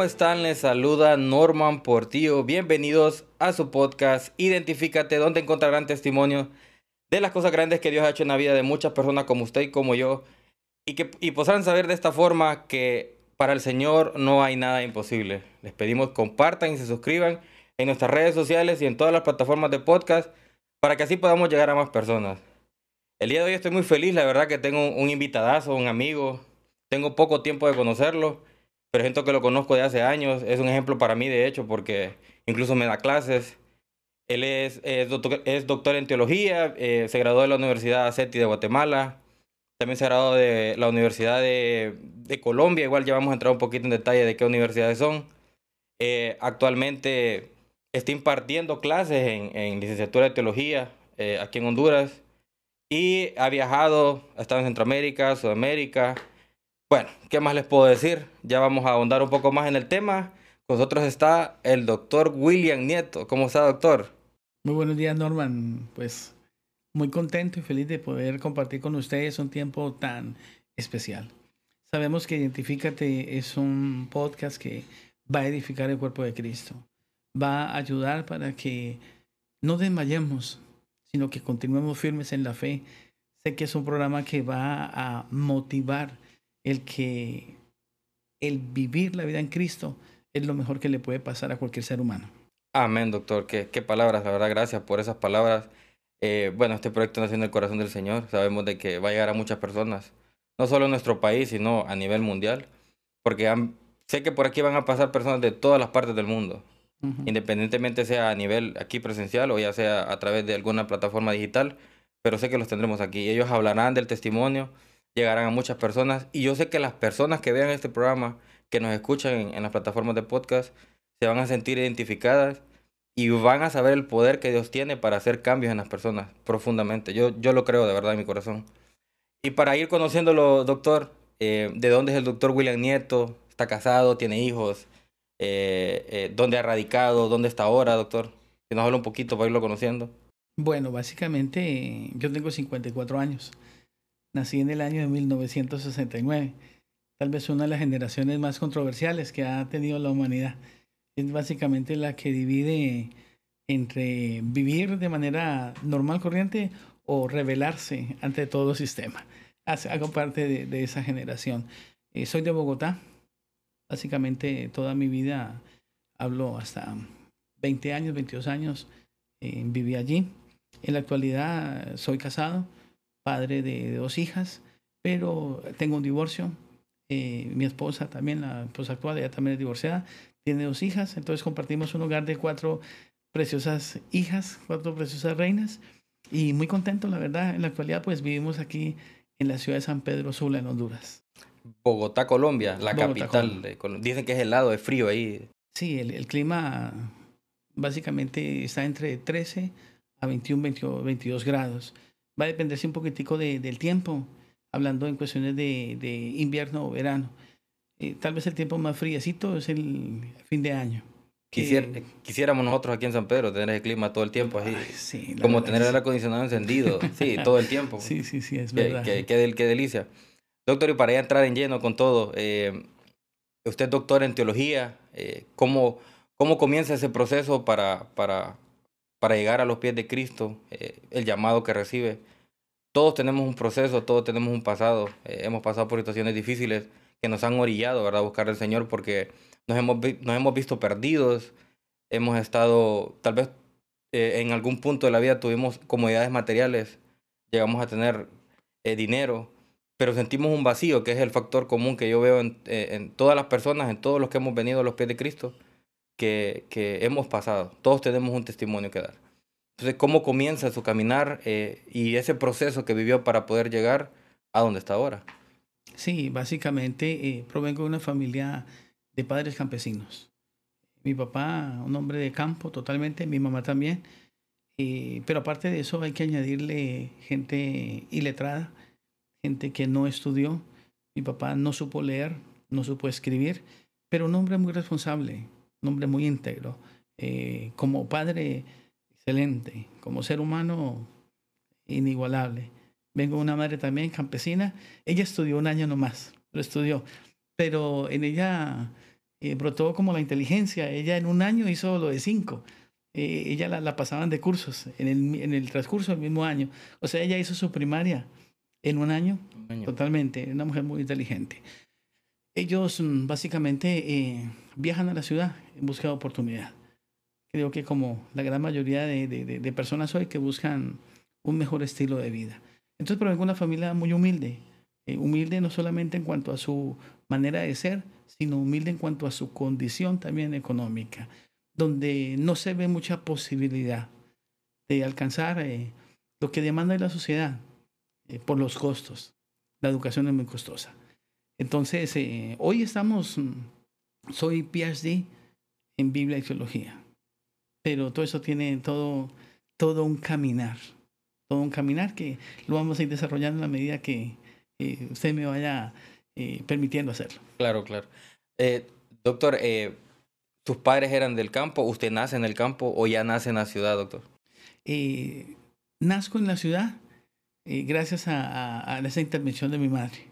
¿cómo están? Les saluda Norman Portillo. Bienvenidos a su podcast Identifícate, donde encontrarán testimonio de las cosas grandes que Dios ha hecho en la vida de muchas personas como usted y como yo. Y que y podrán saber de esta forma que para el Señor no hay nada imposible. Les pedimos compartan y se suscriban en nuestras redes sociales y en todas las plataformas de podcast para que así podamos llegar a más personas. El día de hoy estoy muy feliz, la verdad que tengo un invitadazo, un amigo. Tengo poco tiempo de conocerlo pero siento que lo conozco de hace años. Es un ejemplo para mí, de hecho, porque incluso me da clases. Él es, es, doctor, es doctor, en teología, eh, se graduó de la Universidad CETI de Guatemala, también se graduó de la Universidad de, de, Colombia, igual ya vamos a entrar un poquito en detalle de qué universidades son. Eh, actualmente está impartiendo clases en, en licenciatura de teología eh, aquí en Honduras y ha viajado, ha estado en Centroamérica, Sudamérica, bueno, ¿qué más les puedo decir? Ya vamos a ahondar un poco más en el tema. Con nosotros está el doctor William Nieto. ¿Cómo está, doctor? Muy buenos días, Norman. Pues muy contento y feliz de poder compartir con ustedes un tiempo tan especial. Sabemos que Identifícate es un podcast que va a edificar el cuerpo de Cristo. Va a ayudar para que no desmayemos, sino que continuemos firmes en la fe. Sé que es un programa que va a motivar el que el vivir la vida en Cristo es lo mejor que le puede pasar a cualquier ser humano. Amén, doctor. Qué, qué palabras, la verdad, gracias por esas palabras. Eh, bueno, este proyecto nació en el corazón del Señor. Sabemos de que va a llegar a muchas personas, no solo en nuestro país, sino a nivel mundial, porque sé que por aquí van a pasar personas de todas las partes del mundo, independientemente sea a nivel aquí presencial o ya sea a través de alguna plataforma digital, pero sé que los tendremos aquí. Ellos hablarán del testimonio, llegarán a muchas personas. Y yo sé que las personas que vean este programa, que nos escuchan en, las plataformas de podcast, se van a sentir identificadas y van a saber el poder que Dios tiene para hacer cambios en las personas profundamente. Yo, yo lo creo de verdad en mi corazón. Y para ir conociéndolo, doctor, eh, ¿de dónde es el doctor William Nieto? ¿Está casado? ¿Tiene hijos? Eh, eh, ¿Dónde ha radicado? ¿Dónde está ahora, doctor? Que nos habla un poquito para irlo conociendo. Bueno, básicamente yo tengo 54 años. Nací en el año de 1969. Tal vez una de las generaciones más controversiales que ha tenido la humanidad. Es básicamente la que divide entre vivir de manera normal, corriente, o rebelarse ante todo sistema. Hago parte de, esa generación. Eh, soy de Bogotá. Básicamente toda mi vida hablo hasta 20 años, 22 años. Eh, viví allí. En la actualidad soy casado padre de, dos hijas, pero tengo un divorcio. Eh, mi esposa también, la esposa actual, ella también es divorciada, tiene dos hijas, entonces compartimos un hogar de cuatro preciosas hijas, cuatro preciosas reinas, y muy contento, la verdad. En la actualidad, pues vivimos aquí en la ciudad de San Pedro Sula, en Honduras. Bogotá, Colombia, la capital. De Colombia. Dicen que es helado, es frío ahí. Sí, el, el, clima básicamente está entre 13 a 21, 22 grados va a dependerse un poquitico de, del tiempo, hablando en cuestiones de, de invierno o verano. Eh, tal vez el tiempo más fríecito es el fin de año. quisiéramos nosotros aquí en San Pedro tener el clima todo el tiempo así. sí, como tener el aire acondicionado encendido, sí, todo el tiempo. Sí, sí, sí, es verdad. Qué, qué, delicia. Doctor, y para ya entrar en lleno con todo, eh, usted es doctor en teología, eh, ¿cómo, ¿cómo comienza ese proceso para, para, para llegar a los pies de Cristo, eh, el llamado que recibe. Todos tenemos un proceso, todos tenemos un pasado, eh, hemos pasado por situaciones difíciles que nos han orillado, a buscar al Señor porque nos hemos, nos hemos visto perdidos, hemos estado, tal vez eh, en algún punto de la vida tuvimos comodidades materiales, llegamos a tener dinero, pero sentimos un vacío, que es el factor común que yo veo en todas las personas, en todos los que hemos venido a los pies de Cristo que, hemos pasado. Todos tenemos un testimonio que dar. Entonces, ¿cómo comienza su caminar eh, y ese proceso que vivió para poder llegar a donde está ahora? Sí, básicamente eh, provengo de una familia de padres campesinos. Mi papá, un hombre de campo totalmente, mi mamá también. Eh, pero aparte de eso hay que añadirle gente iletrada, gente que no estudió. Mi papá no supo leer, no supo escribir, pero un hombre muy responsable, un hombre muy íntegro, eh, como padre excelente, como ser humano inigualable. Vengo de una madre también campesina, ella estudió un año nomás, lo estudió, pero en ella eh, brotó como la inteligencia. Ella en un año hizo lo de cinco. Eh, ella la, la, pasaban de cursos en el, en el transcurso del mismo año. O sea, ella hizo su primaria en un año, un año. totalmente. Una mujer muy inteligente. Ellos mm, básicamente eh, viajan a la ciudad en busca de oportunidad. Creo que como la gran mayoría de, de, personas hoy que buscan un mejor estilo de vida. Entonces provengo de una familia muy humilde, eh, humilde no solamente en cuanto a su manera de ser, sino humilde en cuanto a su condición también económica, donde no se ve mucha posibilidad de alcanzar eh, lo que demanda la sociedad por los costos. La educación es muy costosa. Entonces, hoy estamos, mm, soy PhD en Biblia y Teología, pero todo eso tiene todo, todo un caminar todo un caminar que lo vamos a ir desarrollando en la medida que eh, usted me vaya eh, permitiendo hacerlo. Claro, claro. Eh, doctor, ¿tus padres eran del campo? ¿Usted nace en el campo o ya nace en la ciudad, doctor? nazco en la ciudad gracias a, a, esa intervención de mi madre.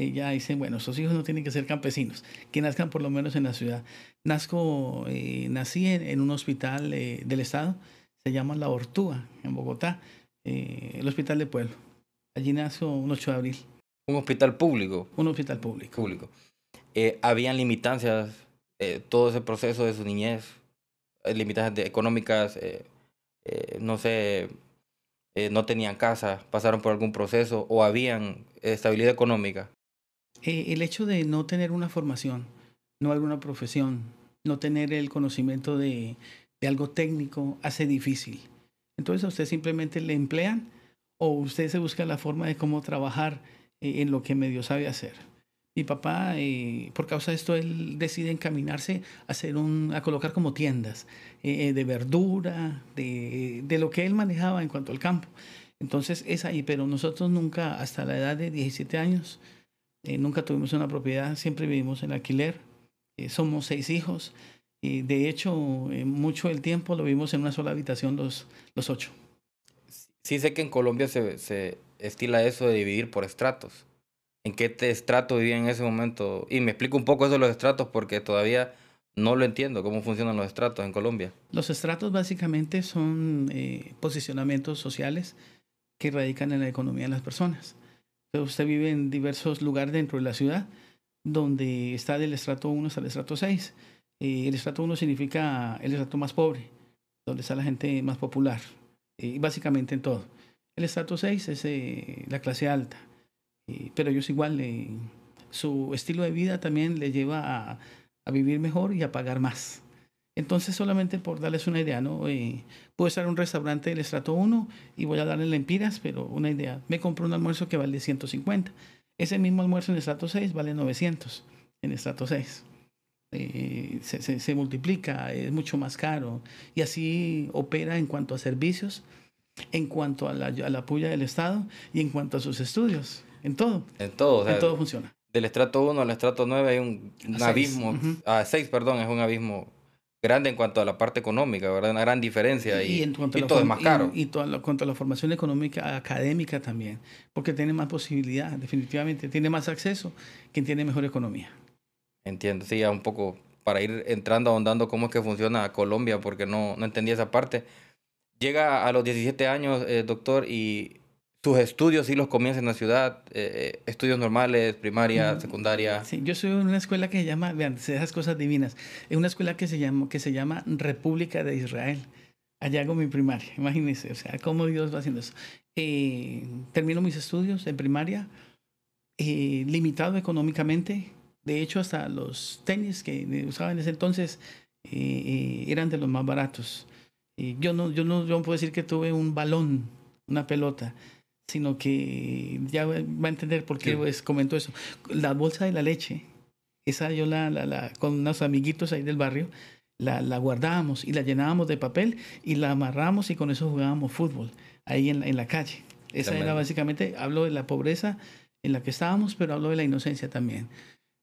Ella dice, bueno, esos hijos no tienen que ser campesinos, que nazcan por lo menos en la ciudad. Nazco, nací en, en, un hospital del estado, se llama La Ortúa, en Bogotá eh, el Hospital de Pueblo. Allí nació un 8 de abril. ¿Un hospital público? Un hospital público. Público. Eh, ¿Habían limitancias eh, todo ese proceso de su niñez? ¿Limitancias económicas? no sé, no tenían casa, pasaron por algún proceso o habían estabilidad económica? El hecho de no tener una formación, no alguna profesión, no tener el conocimiento de, algo técnico hace difícil entonces a usted simplemente le emplean o usted se busca la forma de cómo trabajar eh, en lo que medio sabe hacer. Mi papá, eh, por causa de esto, él decide encaminarse a, hacer un, a colocar como tiendas eh, de verdura, de, de, lo que él manejaba en cuanto al campo. Entonces es ahí, pero nosotros nunca, hasta la edad de 17 años, nunca tuvimos una propiedad, siempre vivimos en alquiler, somos seis hijos, y de hecho, mucho del tiempo lo vimos en una sola habitación los, los ocho. Sí sé que en Colombia se, se estila eso de dividir por estratos. ¿En qué estrato vivía en ese momento? Y me explico un poco eso de los estratos porque todavía no lo entiendo, cómo funcionan los estratos en Colombia. Los estratos básicamente son eh, posicionamientos sociales que radican en la economía de las personas. Usted vive en diversos lugares dentro de la ciudad, donde está del estrato 1 hasta el estrato 6 el estrato 1 significa el estrato más pobre, donde está la gente más popular, y básicamente en todo. El estrato 6 es eh, la clase alta, pero ellos igual, su estilo de vida también le lleva a, vivir mejor y a pagar más. Entonces, solamente por darles una idea, ¿no? Eh, puedo estar en un restaurante del estrato 1 y voy a darle lempiras, pero una idea. Me compro un almuerzo que vale 150. Ese mismo almuerzo en el estrato 6 vale 900 en el estrato 6. Eh, se, se, se, multiplica, es mucho más caro. Y así opera en cuanto a servicios, en cuanto a la, a la puya del Estado y en cuanto a sus estudios. En todo. En todo. en todo funciona. Del estrato 1 al estrato 9 hay un, abismo. A 6, perdón, es un abismo grande en cuanto a la parte económica, ¿verdad? Una gran diferencia y, y, en cuanto y todo es más caro. Y, y todo, en cuanto a la formación económica académica también, porque tiene más posibilidad, definitivamente, tiene más acceso quien tiene mejor economía. Entiendo, sí, ya un poco para ir entrando, ahondando cómo es que funciona Colombia, porque no, no entendía esa parte. Llega a los 17 años, eh, doctor, y sus estudios sí los comienza en la ciudad, eh, eh, estudios normales, primaria, mm, secundaria. Sí, yo soy en una escuela que se llama, vean, esas cosas divinas, es una escuela que se llama, que se llama República de Israel. Allá hago mi primaria, imagínense, o sea, cómo Dios va haciendo eso. termino mis estudios en primaria, limitado económicamente, de hecho, hasta los tenis que usaba en ese entonces eh, eh, eran de los más baratos. Yo no, yo no, yo puedo decir que tuve un balón, una pelota, sino que ya va a entender por qué pues, comentó eso. La bolsa de la leche, esa yo la, la, la, con unos amiguitos ahí del barrio, la, la guardábamos y la llenábamos de papel y la amarramos y con eso jugábamos fútbol ahí en, en la calle. Esa era básicamente, hablo de la pobreza en la que estábamos, pero hablo de la inocencia también.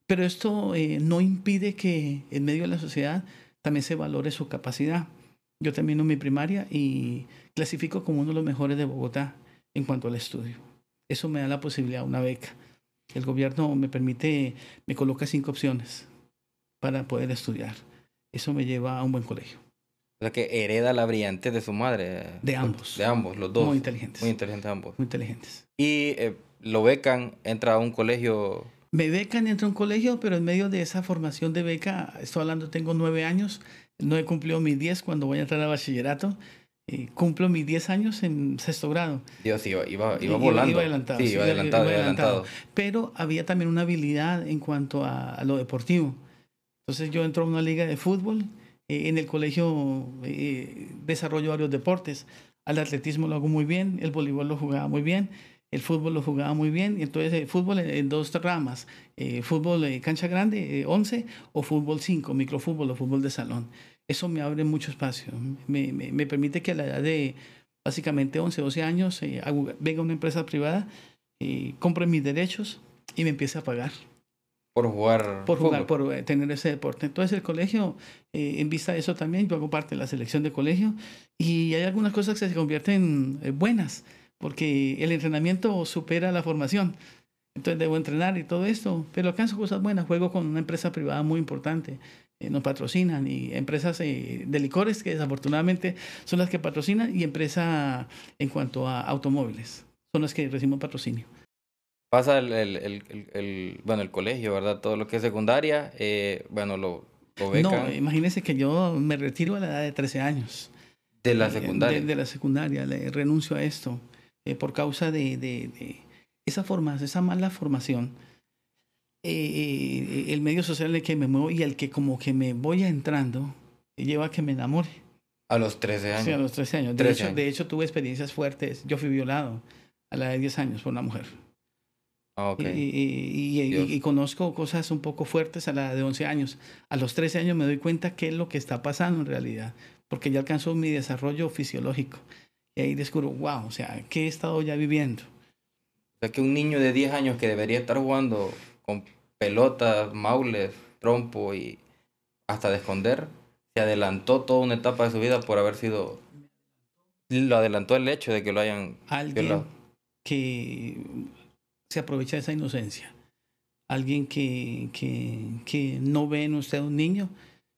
Pero esto eh, no impide que en medio de la sociedad también se valore su capacidad. Yo termino mi primaria y clasifico como uno de los mejores de Bogotá en cuanto al estudio. Eso me da la posibilidad de una beca. El gobierno me permite, me coloca cinco opciones. para poder estudiar. Eso me lleva a un buen colegio. O sea que hereda la brillantez de su madre. De ambos. De ambos, los dos. Muy inteligentes. Muy inteligentes ambos. Muy inteligentes. Y eh, lo becan, entra a un colegio. Me becan, entra a un colegio, pero en medio de esa formación de beca, estoy hablando, tengo nueve años, no he cumplido mis diez cuando voy a entrar a bachillerato. Eh, cumplo mis diez años en sexto grado. Dios, iba, iba, iba volando. Iba adelantado. Sí, iba adelantado, iba adelantado. Pero había también una habilidad en cuanto a, a lo deportivo. Entonces yo entro a una liga de fútbol eh, en el colegio eh, desarrollo varios deportes. Al atletismo lo hago muy bien, el voleibol lo jugaba muy bien, el fútbol lo jugaba muy bien. Entonces, el fútbol en, dos ramas: eh, fútbol cancha grande, 11, o fútbol 5, microfútbol o fútbol de salón. Eso me abre mucho espacio. Me, me, me permite que a la edad de básicamente 11, 12 años venga una empresa privada, compre mis derechos y me empiece a pagar. Por jugar. Por jugar, por eh, tener ese deporte. Entonces el colegio, eh, en vista de eso también, yo hago parte de la selección de colegio y hay algunas cosas que se convierten eh, buenas, porque el entrenamiento supera la formación. Entonces debo entrenar y todo esto, pero alcanzo cosas buenas. Juego con una empresa privada muy importante, nos patrocinan y empresas de licores que desafortunadamente son las que patrocinan y empresa en cuanto a automóviles, son las que recibimos patrocinio pasa el, el, el, el, bueno, el colegio, ¿verdad? Todo lo que es secundaria, eh, bueno, lo, lo becan. No, imagínese que yo me retiro a la edad de 13 años. ¿De la secundaria? De, la secundaria, le renuncio a esto eh, por causa de, de, de, esa formación, esa mala formación. Eh, el medio social en el que me muevo y el que como que me voy entrando lleva a que me enamore. A los 13 años. Sí, a los 13 años. De, hecho, de hecho, tuve experiencias fuertes. Yo fui violado a la de 10 años por una mujer. Ah, okay. y, y, y, conozco cosas un poco fuertes a la de 11 años. A los 13 años me doy cuenta qué es lo que está pasando en realidad, porque ya alcanzó mi desarrollo fisiológico. Y ahí descubro, wow, o sea, ¿qué he estado ya viviendo? O sea, que un niño de 10 años que debería estar jugando con pelotas, maules, trompo y hasta de esconder, se adelantó toda una etapa de su vida por haber sido... Lo adelantó el hecho de que lo hayan Alguien violado. que se aprovecha de esa inocencia. Alguien que, que, que no ve en usted un niño,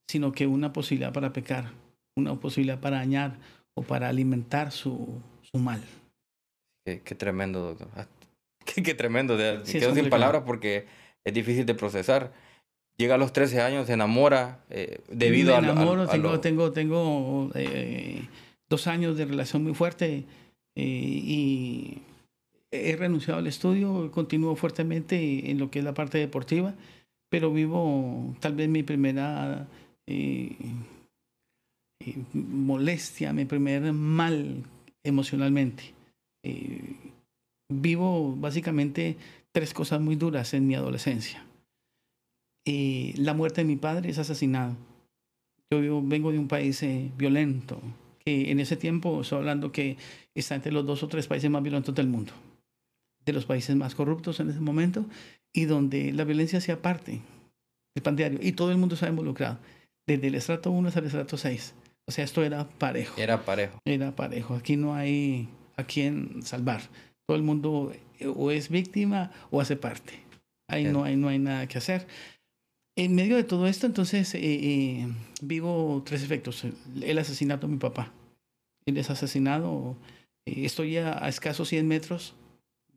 sino que una posibilidad para pecar, una posibilidad para dañar o para alimentar su, su mal. Qué, qué, tremendo, doctor. Qué, qué tremendo. Sí, quedo sin palabras porque es difícil de procesar. Llega a los 13 años, se enamora eh, debido Me enamoro, a, a, a tengo, lo... tengo, tengo eh, dos años de relación muy fuerte eh, y he renunciado al estudio, continúo fuertemente en lo que es la parte deportiva, pero vivo tal vez mi primera eh, molestia, mi primer mal emocionalmente. Eh, vivo básicamente tres cosas muy duras en mi adolescencia. Eh, la muerte de mi padre es asesinado. Yo vivo, vengo de un país violento, que en ese tiempo estoy hablando que está entre los dos o tres países más violentos del mundo de los países más corruptos en ese momento y donde la violencia sea parte del pan y todo el mundo se ha involucrado, desde el estrato 1 hasta el estrato 6. O sea, esto era parejo. Era parejo. Era parejo. Aquí no hay a quien salvar. Todo el mundo o es víctima o hace parte. Ahí no hay, no hay nada que hacer. En medio de todo esto, entonces, eh, eh, vivo tres efectos. El asesinato de mi papá. Él es asesinado. Eh, estoy a, a escasos 100 metros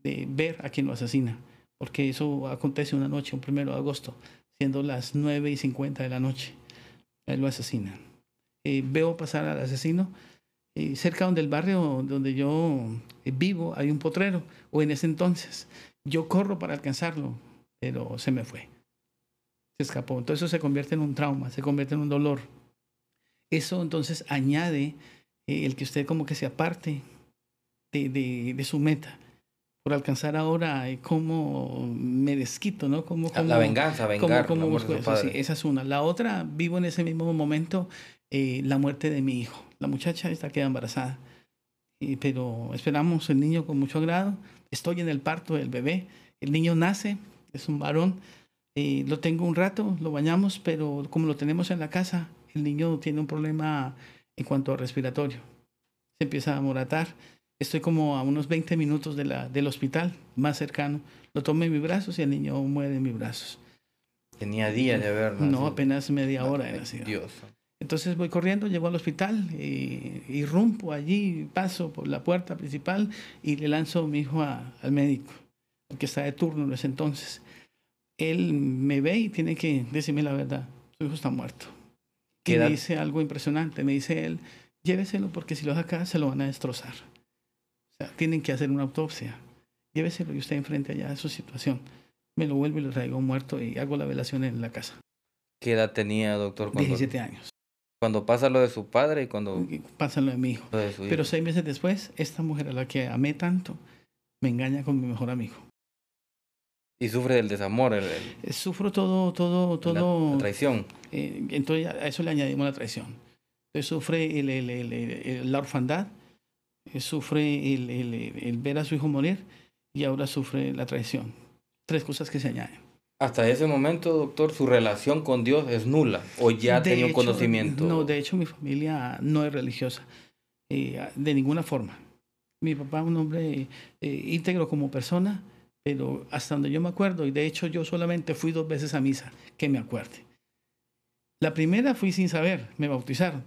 de ver a quien lo asesina, porque eso acontece una noche, un primero de agosto, siendo las 9 y 50 de la noche. Él lo asesina. Veo pasar al asesino. Eh, cerca donde el barrio donde yo eh, vivo hay un potrero, o en ese entonces. Yo corro para alcanzarlo, pero se me fue. Se escapó. Entonces eso se convierte en un trauma, se convierte en un dolor. Eso entonces añade eh, el que usted como que se aparte de, de, de su meta por alcanzar ahora cómo me desquito, ¿no? Como, como, la venganza, vengar. Cómo, cómo busco eso, sí, esa es una. La otra, vivo en ese mismo momento eh, la muerte de mi hijo. La muchacha está queda embarazada. Y, pero esperamos el niño con mucho agrado. Estoy en el parto del bebé. El niño nace, es un varón. Eh, lo tengo un rato, lo bañamos, pero como lo tenemos en la casa, el niño tiene un problema en cuanto a respiratorio. Se empieza a moratar Estoy como a unos 20 minutos de la, del hospital más cercano. Lo tomé en mis brazos y el niño muere en mis brazos. Tenía días de haber nacido. No, apenas media hora Ay, nacido. Dios. Entonces voy corriendo, llego al hospital, y irrumpo allí, paso por la puerta principal y le lanzo a mi hijo a- al médico, que está de turno en ese entonces. Él me ve y tiene que decirme la verdad. Su hijo está muerto. ¿Qué Y me dice algo impresionante. Me dice él, lléveselo porque si lo deja acá se lo van a destrozar. O sea, tienen que hacer una autopsia. Lléveselo y usted enfrente allá de su situación. Me lo vuelvo y lo traigo muerto y hago la velación en la casa. ¿Qué edad tenía, doctor, cuando, 17 años. cuando pasa lo de su padre y cuando Pasa lo de mi hijo. de hijo? Pero seis meses después, esta mujer a la que amé tanto me engaña con mi mejor amigo. Y sufre del desamor, el- el- Eh, Sufro todo, todo, la- todo. la traición. eh, entonces a eso le añadimos la traición. Entonces sufre el, la orfandad, eh, sufre el, el- el- ver a su hijo morir y ahora sufre la traición. Tres cosas que se añaden. Hasta ese momento, doctor, su relación con Dios es nula o ya De tenía un conocimiento. No, de hecho mi familia no es religiosa, eh, de ninguna forma. Mi papá es un hombre eh, íntegro como persona, pero hasta donde yo me acuerdo, y de hecho yo solamente fui dos veces a misa, que me acuerde. La primera fui sin saber, me bautizaron.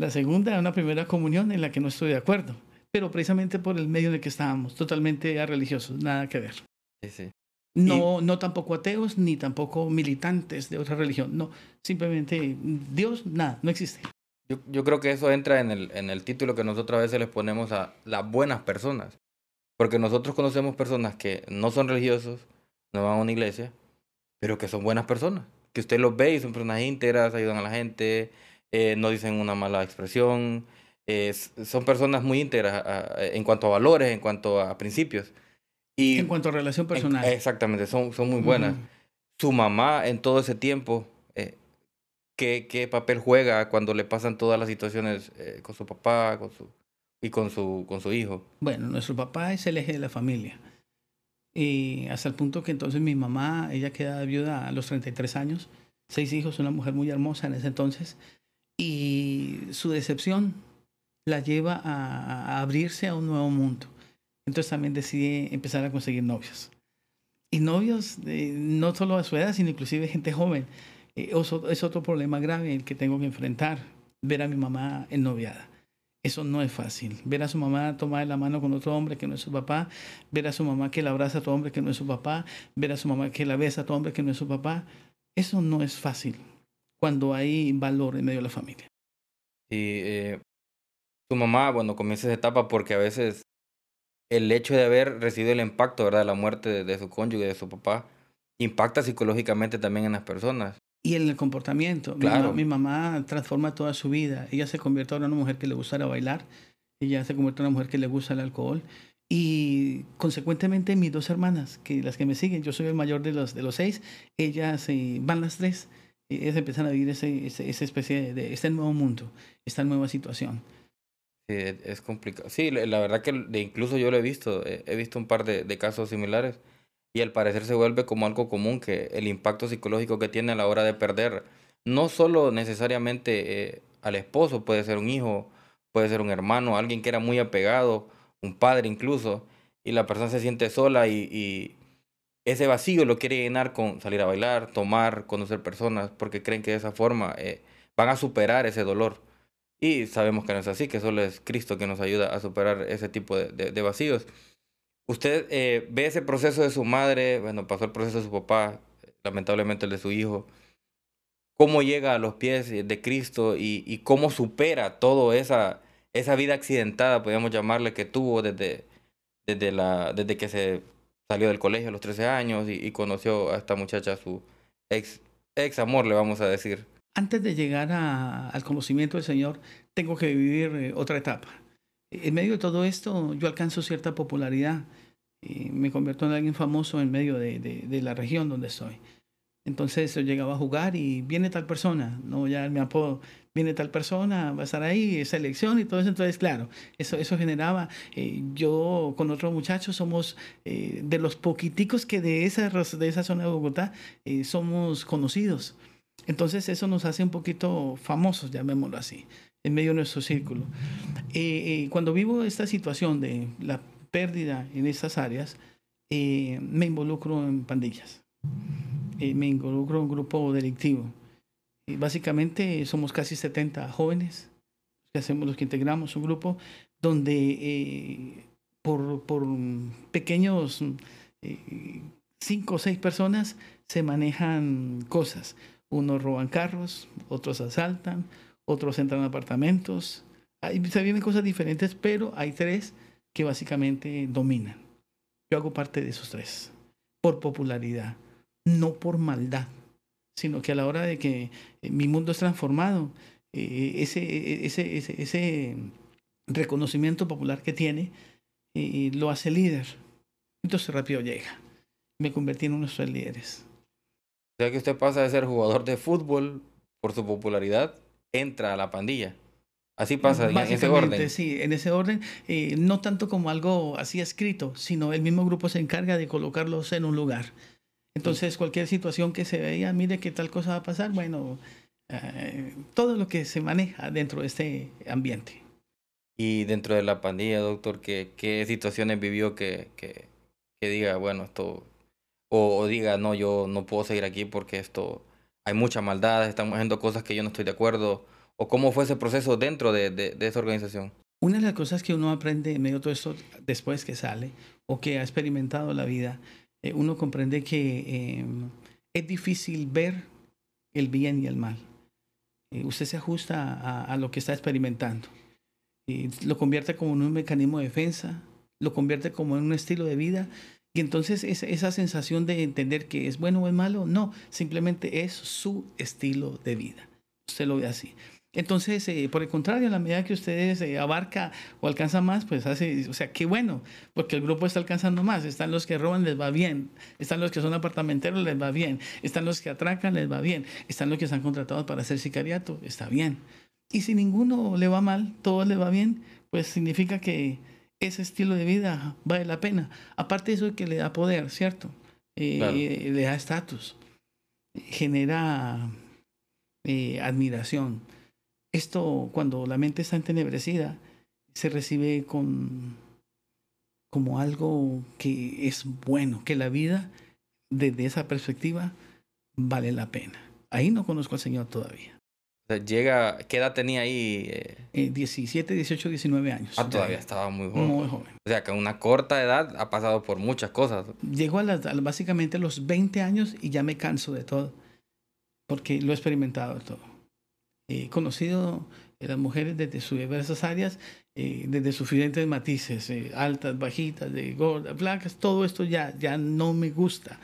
La segunda era una primera comunión en la que no estoy de acuerdo, pero precisamente por el medio en el que estábamos, totalmente religiosos, nada que ver. Sí, sí. No, no tampoco ateos ni tampoco militantes de otra religión. No, simplemente Dios, nada, no existe. Yo, yo creo que eso entra en el, en el título que nosotros a veces les ponemos a las buenas personas. Porque nosotros conocemos personas que no son religiosos, no van a una iglesia, pero que son buenas personas. Que usted los ve y son personas íntegras, ayudan a la gente, eh, no dicen una mala expresión. eh, son personas muy íntegras a- a- en cuanto a valores, en cuanto a principios. Y En cuanto a relación en- personal. exactamente, son, son muy buenas. Su mamá en todo ese tiempo, eh, ¿qué, ¿qué papel juega cuando le pasan todas las situaciones con su papá con su, y con su, con su hijo? Bueno, nuestro papá es el eje de la familia. Y hasta el punto que entonces mi mamá, ella queda viuda a los 33 años, seis hijos, una mujer muy hermosa en ese entonces, y su decepción la lleva a, abrirse a un nuevo mundo. Entonces también decide empezar a conseguir novios. Y novios, no solo a su edad, sino inclusive gente joven. Eh, es otro problema grave el que tengo que enfrentar, ver a mi mamá ennoviada. Eso no es fácil. Ver a su mamá tomar la mano con otro hombre que no es su papá, ver a su mamá que la abraza a otro hombre que no es su papá, ver a su mamá que la besa a otro hombre que no es su papá, eso no es fácil cuando hay valor en medio de la familia. Y eh, su mamá, bueno, comienza esa etapa porque a veces el hecho de haber recibido el impacto, ¿verdad? de La muerte de, de su cónyuge, de su papá, impacta psicológicamente también en las personas. Y en el comportamiento. Mi Claro. Mi, mamá transforma toda su vida. Ella se convierte ahora en una mujer que le gusta bailar. Ella se convierte en una mujer que le gusta el alcohol. Y consecuentemente mis dos hermanas, que las que me siguen, yo soy el mayor de los, de los seis, ellas eh, van las tres. Ellas empiezan a vivir ese, ese- esa especie de, de este nuevo mundo, esta nueva situación. Sí, es es complicado. Sí, la verdad que de incluso yo lo he visto, eh, he visto un par de, casos similares y al parecer se vuelve como algo común que el impacto psicológico que tiene a la hora de perder, no solo necesariamente eh, al esposo, puede ser un hijo, puede ser un hermano, alguien que era muy apegado, un padre incluso, y la persona se siente sola y ese vacío lo quiere llenar con salir a bailar, tomar, conocer personas, porque creen que de esa forma eh, van a superar ese dolor. Y sabemos que no es así, que solo es Cristo que nos ayuda a superar ese tipo de, de- vacíos. Usted eh, ve ese proceso de su madre, bueno, pasó el proceso de su papá, lamentablemente el de su hijo. ¿Cómo llega a los pies de Cristo y, y cómo supera toda esa, esa vida accidentada, podríamos llamarle, que tuvo desde, desde, la, desde que se salió del colegio a los 13 años y, y conoció a esta muchacha, su ex, ex amor, le vamos a decir? Antes de llegar a- al conocimiento del Señor, tengo que vivir eh, otra etapa. En medio de todo esto, yo alcanzo cierta popularidad y me convierto en alguien famoso en medio de, de- de la región donde estoy. Entonces yo llegaba a jugar y viene tal persona, no ya me apodo, viene tal persona, va a estar ahí, esa elección y todo eso. Entonces, claro, eso, eso generaba, eh, yo con otros muchachos somos eh, de los poquiticos que de esa, de esa zona de Bogotá eh, somos conocidos. Entonces eso nos hace un poquito famosos, llamémoslo así, en medio de nuestro círculo. Cuando vivo esta situación de la pérdida en estas áreas, me involucro en pandillas. me involucro en un grupo delictivo. Y básicamente somos casi 70 jóvenes que hacemos, los que integramos un grupo donde eh, por, por, pequeños eh, cinco o seis personas se manejan cosas. Unos roban carros, otros asaltan, otros entran a apartamentos. Ahí se vienen cosas diferentes, pero hay tres que básicamente dominan. Yo hago parte de esos tres, por popularidad, no por maldad, sino que a la hora de que eh, mi mundo es transformado, eh, ese, ese, ese, ese, reconocimiento popular que tiene eh, lo hace líder. Entonces rápido llega. Me convertí en uno de sus líderes. O sea que usted pasa de ser jugador de fútbol por su popularidad, entra a la pandilla. Así pasa, en ese orden. Sí, en ese orden, eh, no tanto como algo así escrito, sino el mismo grupo se encarga de colocarlos en un lugar. Entonces, cualquier situación que se veía, mire qué tal cosa va a pasar, bueno, eh, todo lo que se maneja dentro de este ambiente. Y dentro de la pandilla, doctor, ¿qué, qué situaciones vivió que, que, que diga, bueno, esto, o, o, diga, no, yo no puedo seguir aquí porque esto, hay mucha maldad, estamos haciendo cosas que yo no estoy de acuerdo, o cómo fue ese proceso dentro de, de, de esa organización? Una de las cosas que uno aprende en medio de todo esto después que sale o que ha experimentado la vida, eh, uno comprende que eh, es difícil ver el bien y el mal. Eh, usted se ajusta a, lo que está experimentando. Y lo convierte como en un mecanismo de defensa, lo convierte como en un estilo de vida. Y entonces esa sensación de entender que es bueno o es malo, no, simplemente es su estilo de vida. Usted lo ve así. Entonces, eh, por el contrario, a la medida que ustedes eh, abarca o alcanza más, pues hace, o sea, qué bueno, porque el grupo está alcanzando más. Están los que roban, les va bien. Están los que son apartamenteros, les va bien. Están los que atracan, les va bien. Están los que están contratados para hacer sicariato, está bien. Y si ninguno le va mal, todo le va bien, pues significa que ese estilo de vida vale la pena. Aparte de eso que le da poder, ¿cierto? Eh, claro. Le da estatus, genera eh, admiración. Esto, cuando la mente está entenebrecida, se recibe con como algo que es bueno, que la vida desde esa perspectiva vale la pena. Ahí no conozco al Señor todavía. Llega, ¿qué edad tenía ahí? Eh? Eh, 17, 18, 19 años. Ah, todavía estaba muy joven. Muy joven. O sea, que a una corta edad ha pasado por muchas cosas. Llego a, las, a básicamente a los 20 años y ya me canso de todo, porque lo he experimentado todo he conocido las mujeres desde sus diversas áreas, eh, desde sus diferentes matices, eh, altas, bajitas, de gordas, blancas, todo esto ya, ya no me gusta.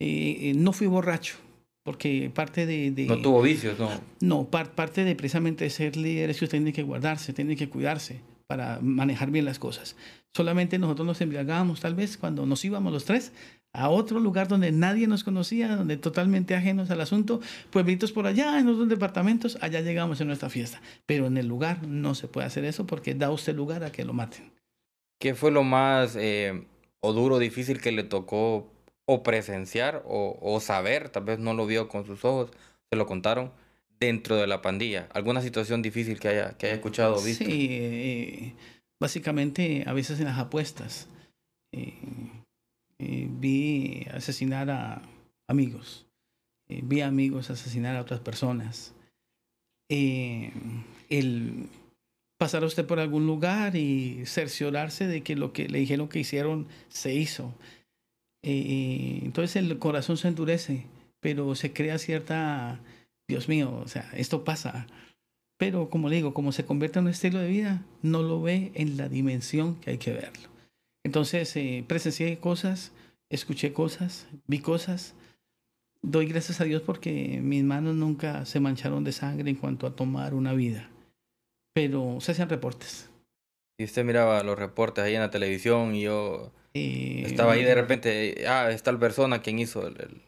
Eh, no fui borracho, porque parte de, de, No tuvo vicios, ¿no? No, par, parte de precisamente ser líder es que usted tiene que guardarse, tiene que cuidarse para manejar bien las cosas. Solamente nosotros nos embriagábamos tal vez cuando nos íbamos los tres a otro lugar donde nadie nos conocía, donde totalmente ajenos al asunto, pueblitos por allá, en otros departamentos, allá llegamos en nuestra fiesta. Pero en el lugar no se puede hacer eso porque da usted lugar a que lo maten. ¿Qué fue lo más eh, o duro, difícil que le tocó o presenciar o, o, saber? Tal vez no lo vio con sus ojos, se lo contaron dentro de la pandilla. ¿Alguna situación difícil que haya, que haya escuchado o visto? Sí, eh, básicamente a veces en las apuestas. Eh, eh, vi asesinar a amigos, eh, vi amigos asesinar a otras personas. Eh, el pasar a usted por algún lugar y cerciorarse de que lo que le dijeron que hicieron se hizo. entonces el corazón se endurece, pero se crea cierta, Dios mío, o sea, esto pasa. Pero como le digo, como se convierte en un estilo de vida, no lo ve en la dimensión que hay que verlo. Entonces, eh, presencié cosas, escuché cosas, vi cosas. Doy gracias a Dios porque mis manos nunca se mancharon de sangre en cuanto a tomar una vida. Pero se hacían reportes. Y usted miraba los reportes ahí en la televisión y yo eh, estaba ahí de repente, ah, es tal persona quien hizo el, el...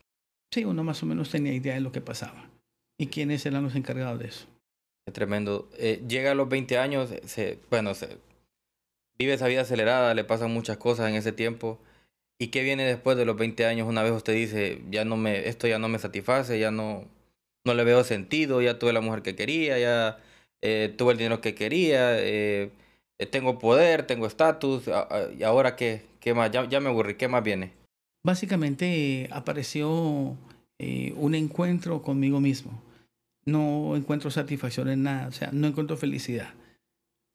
Sí, uno más o menos tenía idea de lo que pasaba y quiénes eran los encargados de eso. Qué tremendo. Eh, llega a los 20 años, se, bueno, se, vive esa vida acelerada, le pasan muchas cosas en ese tiempo. ¿Y qué viene después de los 20 años? Una vez usted dice, ya no me, esto ya no me satisface, ya no, no le veo sentido, ya tuve la mujer que quería, ya eh, tuve el dinero que quería, eh, eh tengo poder, tengo estatus, y ahora qué, qué más, ya, ya, me aburrí, ¿qué más viene? Básicamente apareció un encuentro conmigo mismo. No encuentro satisfacción en nada, o sea, no encuentro felicidad.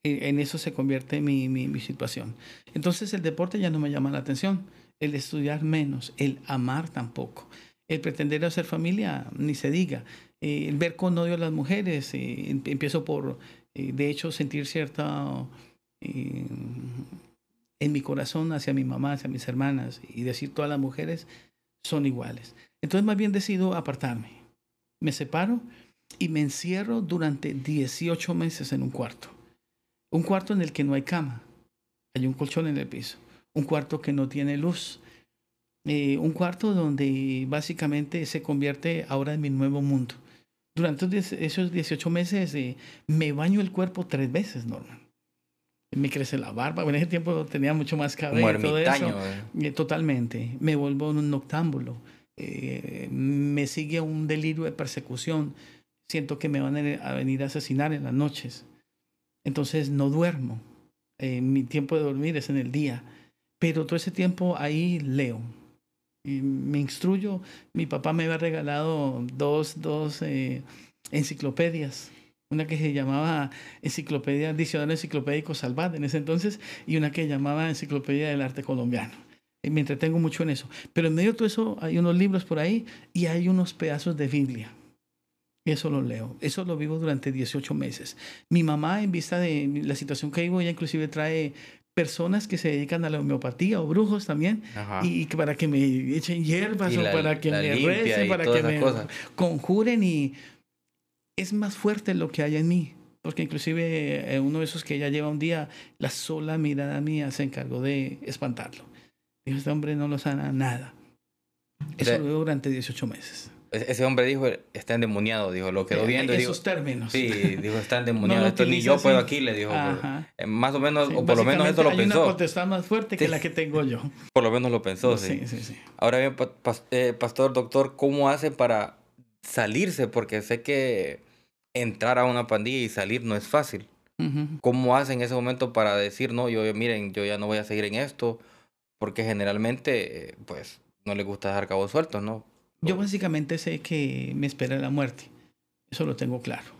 En eso se convierte mi, mi, situación. Entonces el deporte ya no me llama la atención, el estudiar menos, el amar tampoco, el pretender hacer familia, ni se diga, eh, el ver con odio a las mujeres, eh, em, empiezo por, eh, de hecho, sentir cierta en mi corazón hacia mi mamá, hacia mis hermanas y decir todas las mujeres son iguales. Entonces más bien decido apartarme. Me separo y me encierro durante 18 meses en un cuarto. Un cuarto en el que no hay cama. Hay un colchón en el piso. Un cuarto que no tiene luz. Eh, un cuarto donde básicamente se convierte ahora en mi nuevo mundo. Durante esos 18 meses eh, me baño el cuerpo tres veces, Norman me crece la barba. en ese tiempo tenía mucho más cabello y todo eso. Eh. Totalmente. Me vuelvo un noctámbulo. Me sigue un delirio de persecución. Siento que me van a venir a asesinar en las noches. Entonces no duermo. mi tiempo de dormir es en el día. Pero todo ese tiempo ahí leo. Y me instruyo. Mi papá me había regalado dos, dos enciclopedias una que se llamaba Enciclopedia, Diccionario Enciclopédico Salvat en ese entonces, y una que llamaba Enciclopedia del Arte Colombiano. Me entretengo mucho en eso. Pero en medio de todo eso hay unos libros por ahí y hay unos pedazos de Biblia. Eso lo leo. Eso lo vivo durante 18 meses. Mi mamá, en vista de la situación que vivo, ella inclusive trae personas que se dedican a la homeopatía o brujos también y, para que me echen hierbas o para que me recen, para que me conjuren y es más fuerte lo que hay en mí. Porque inclusive eh, uno de esos que ya lleva un día, la sola mirada mía se encargó de espantarlo. Dijo, este hombre no lo sana nada. Eso lo durante 18 meses. Ese hombre dijo, está endemoniado, dijo, lo quedó eh, viendo. Esos términos. Sí, dijo, está endemoniado. Esto ni yo puedo aquí, le dijo. Eh, más o menos, o por lo menos eso lo hay pensó. Una potestad más fuerte que la que tengo yo. Por lo menos lo pensó, sí. sí, sí Ahora bien, pastor, doctor, ¿cómo hace para salirse? Porque sé que entrar a una pandilla y salir no es fácil. ¿Cómo hacen en ese momento para decir, no, yo, miren, yo ya no voy a seguir en esto? Porque generalmente, pues, no les gusta dejar cabos sueltos, ¿no? Yo básicamente sé que me espera la muerte. Eso lo tengo claro.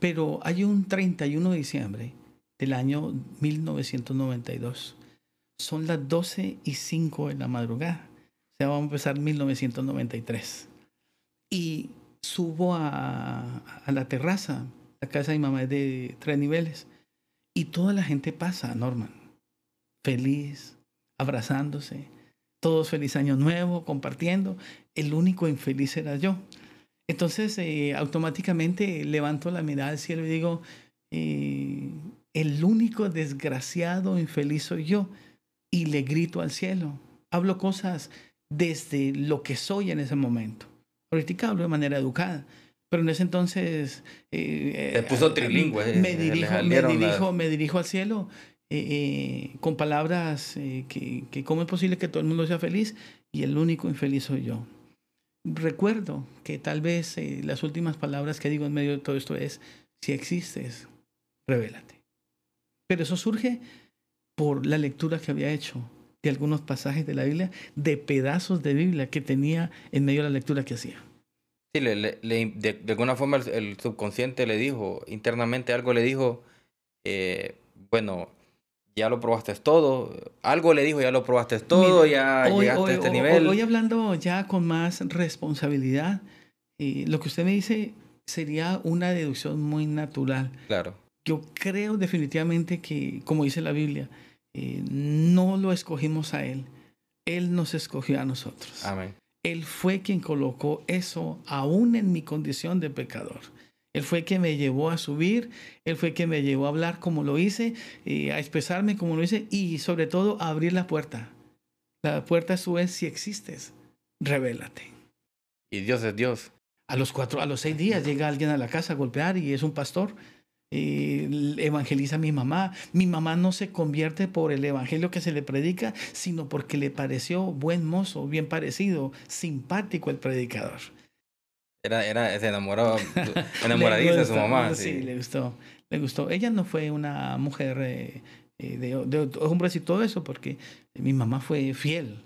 Pero hay un 31 de diciembre del año 1992. Son las 12 y 5 de la madrugada. O sea, vamos a empezar 1993. Y subo a, la terraza. La casa de mi mamá es de tres niveles. Y toda la gente pasa, Norman. Feliz, abrazándose. Todos feliz año nuevo, compartiendo. El único infeliz era yo. Entonces, eh, automáticamente levanto la mirada al cielo y digo, eh, el único desgraciado infeliz soy yo. Y le grito al cielo. Hablo cosas desde lo que soy en ese momento. Ahorita hablo de manera educada. Pero en ese entonces... Eh, puso trilingüe. Me dirijo, me dirijo, me dirijo al cielo eh, eh, con palabras que, que cómo es posible que todo el mundo sea feliz y el único infeliz soy yo. Recuerdo que tal vez las últimas palabras que digo en medio de todo esto es, si existes, revélate. Pero eso surge por la lectura que había hecho de algunos pasajes de la Biblia, de pedazos de Biblia que tenía en medio de la lectura que hacía. Sí, de, alguna forma el, subconsciente le dijo, internamente algo le dijo, eh, bueno, ya lo probaste todo, algo le dijo, ya lo probaste todo, ya llegaste a este nivel. Hoy hablando ya con más responsabilidad, eh, lo que usted me dice sería una deducción muy natural. Claro. Yo creo definitivamente que, como dice la Biblia, eh, no lo escogimos a Él, Él nos escogió a nosotros. Amén. Él fue quien colocó eso aún en mi condición de pecador. Él fue quien me llevó a subir, Él fue quien me llevó a hablar como lo hice, y a expresarme como lo hice y sobre todo a abrir la puerta. La puerta a su vez, si existes, revélate. Y Dios es Dios. A los cuatro, a los seis días llega alguien a la casa a golpear y es un pastor eh, evangeliza a mi mamá. Mi mamá no se convierte por el evangelio que se le predica, sino porque le pareció buen mozo, bien parecido, simpático el predicador. Era, era, se enamoró, enamoradiza de su mamá. Sí. le gustó, le gustó. Ella no fue una mujer eh, eh, de, de, hombres y todo eso, porque mi mamá fue fiel.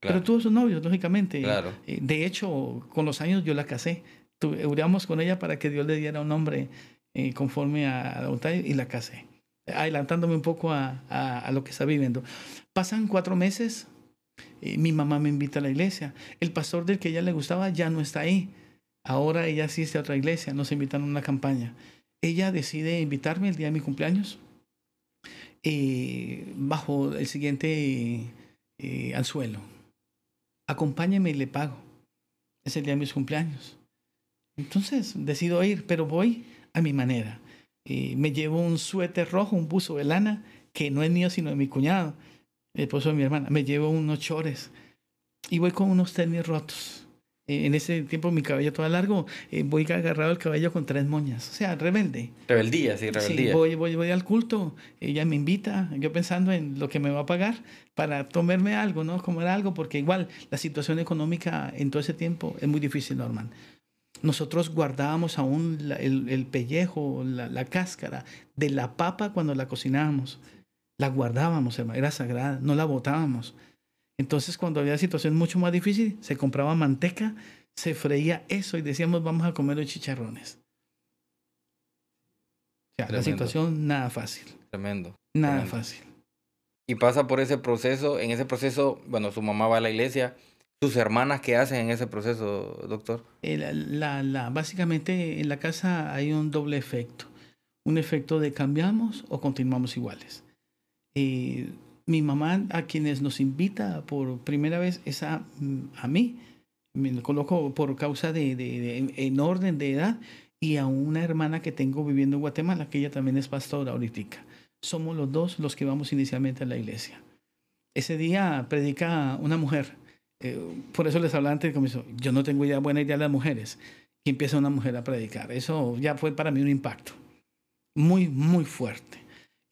Pero tuvo sus novios, lógicamente. Claro. Eh, De hecho, con los años yo la casé. Tu- Oramos con ella para que Dios le diera un nombre eh, conforme a la voluntad y la casé. Adelantándome un poco a, a- a lo que está viviendo. Pasan cuatro meses, eh, mi mamá me invita a la iglesia. El pastor del que ella le gustaba ya no está ahí. Ahora ella asiste a otra iglesia, nos invitan a una campaña. Ella decide invitarme el día de mi cumpleaños eh, bajo el siguiente eh, anzuelo. Acompáñeme y le pago. Es el día de mis cumpleaños. Entonces decido ir, pero voy a mi manera. Eh, me llevo un suéter rojo, un buzo de lana, que no es mío, sino de mi cuñado, el esposo de mi hermana. Me llevo unos chores y voy con unos tenis rotos. En ese tiempo mi cabello todo largo, eh, voy agarrado el cabello con tres moñas. O sea, rebelde. Rebeldía, sí, Sí, rebeldía. voy, voy, voy al culto, ella me invita, yo pensando en lo que me va a pagar para tomarme algo, ¿no? Comer algo, porque igual la situación económica en todo ese tiempo es muy difícil, Norman. Nosotros guardábamos aún la- el, el pellejo, la, la cáscara de la papa cuando la cocinábamos. La guardábamos, hermano, era sagrada, no la botábamos. Entonces, cuando había situaciones mucho más difíciles, se compraba manteca, se freía eso y decíamos, vamos a comer los chicharrones. O sea, la situación nada fácil, Tremendo. nada Tremendo. fácil. Y pasa por ese proceso. En ese proceso, bueno, su mamá va a la iglesia. ¿Sus hermanas qué hacen en ese proceso, doctor? Eh, La, la- la- básicamente en la casa hay un doble efecto. Un efecto de cambiamos o continuamos iguales. Eh, mi mamá a quienes nos invita por primera vez es a, mí. Me lo coloco por causa de, de- de- en orden de edad y a una hermana que tengo viviendo en Guatemala, que ella también es pastora ahorita. Somos los dos los que vamos inicialmente a la iglesia. Ese día predica una mujer. Eh, por eso les hablaba antes del comienzo. Yo no tengo ya buena idea de las mujeres. Y empieza una mujer a predicar. Eso ya fue para mí un impacto. Muy, muy fuerte.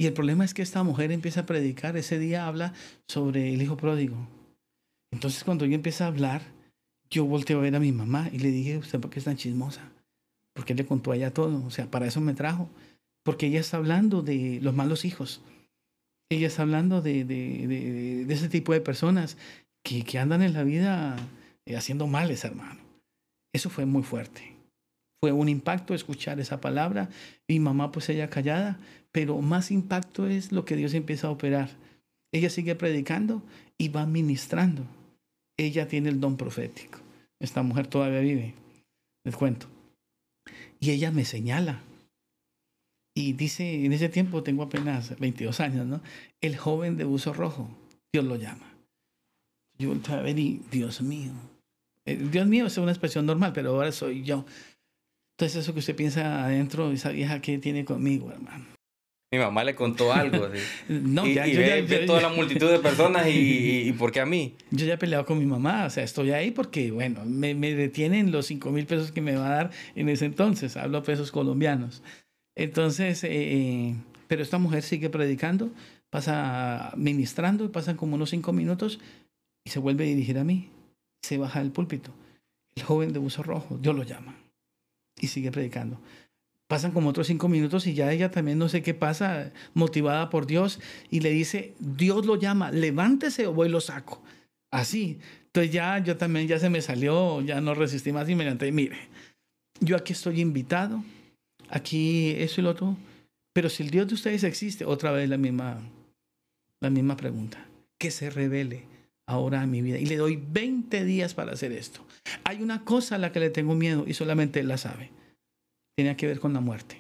Y el problema es que esta mujer empieza a predicar. Ese día habla sobre el hijo pródigo. Entonces cuando yo empiezo a hablar, yo volteo a ver a mi mamá y le dije, ¿usted por qué es tan chismosa? ¿Por qué le contó a ella todo? O sea, para eso me trajo. Porque ella está hablando de los malos hijos. Ella está hablando de, de, de- de ese tipo de personas que, que andan en la vida eh, haciendo males, hermano. Eso fue muy fuerte. Fue un impacto escuchar esa palabra. Mi mamá, pues ella callada, pero más impacto es lo que Dios empieza a operar. Ella sigue predicando y va ministrando. Ella tiene el don profético. Esta mujer todavía vive. Les cuento. Y ella me señala. Y dice, en ese tiempo tengo apenas 22 años, ¿no? El joven de buzo rojo, Dios lo llama. Yo volteo a ver y, Dios mío. Eh, Dios mío es una expresión normal, pero ahora soy yo. Entonces eso que usted piensa adentro, esa vieja que tiene conmigo, hermano. Mi mamá le contó algo. sí. No, y ya, y yo, ve, ya, ve yo- toda la multitud de personas y, y, y ¿por qué a mí? yo ya he peleado con mi mamá, o sea, estoy ahí porque, bueno, me, me detienen los 5 mil pesos que me va a dar en ese entonces, hablo pesos colombianos. Entonces, eh, pero esta mujer sigue predicando, pasa ministrando, pasan como unos 5 minutos y se vuelve a dirigir a mí, se baja del púlpito. El joven de buzo rojo, Dios lo llama y sigue predicando. Pasan como otros cinco minutos y ya ella también no sé qué pasa, motivada por Dios, y le dice, Dios lo llama, levántese o voy y lo saco. Así. Entonces ya yo también ya se me salió, ya no resistí más y me levanté. Mire, yo aquí estoy invitado, aquí eso y lo otro, pero si el Dios de ustedes existe, otra vez la misma, la misma pregunta, que se revele ahora a mi vida. Y le doy 20 días para hacer esto. Hay una cosa a la que le tengo miedo y solamente él la sabe. Tiene que ver con la muerte.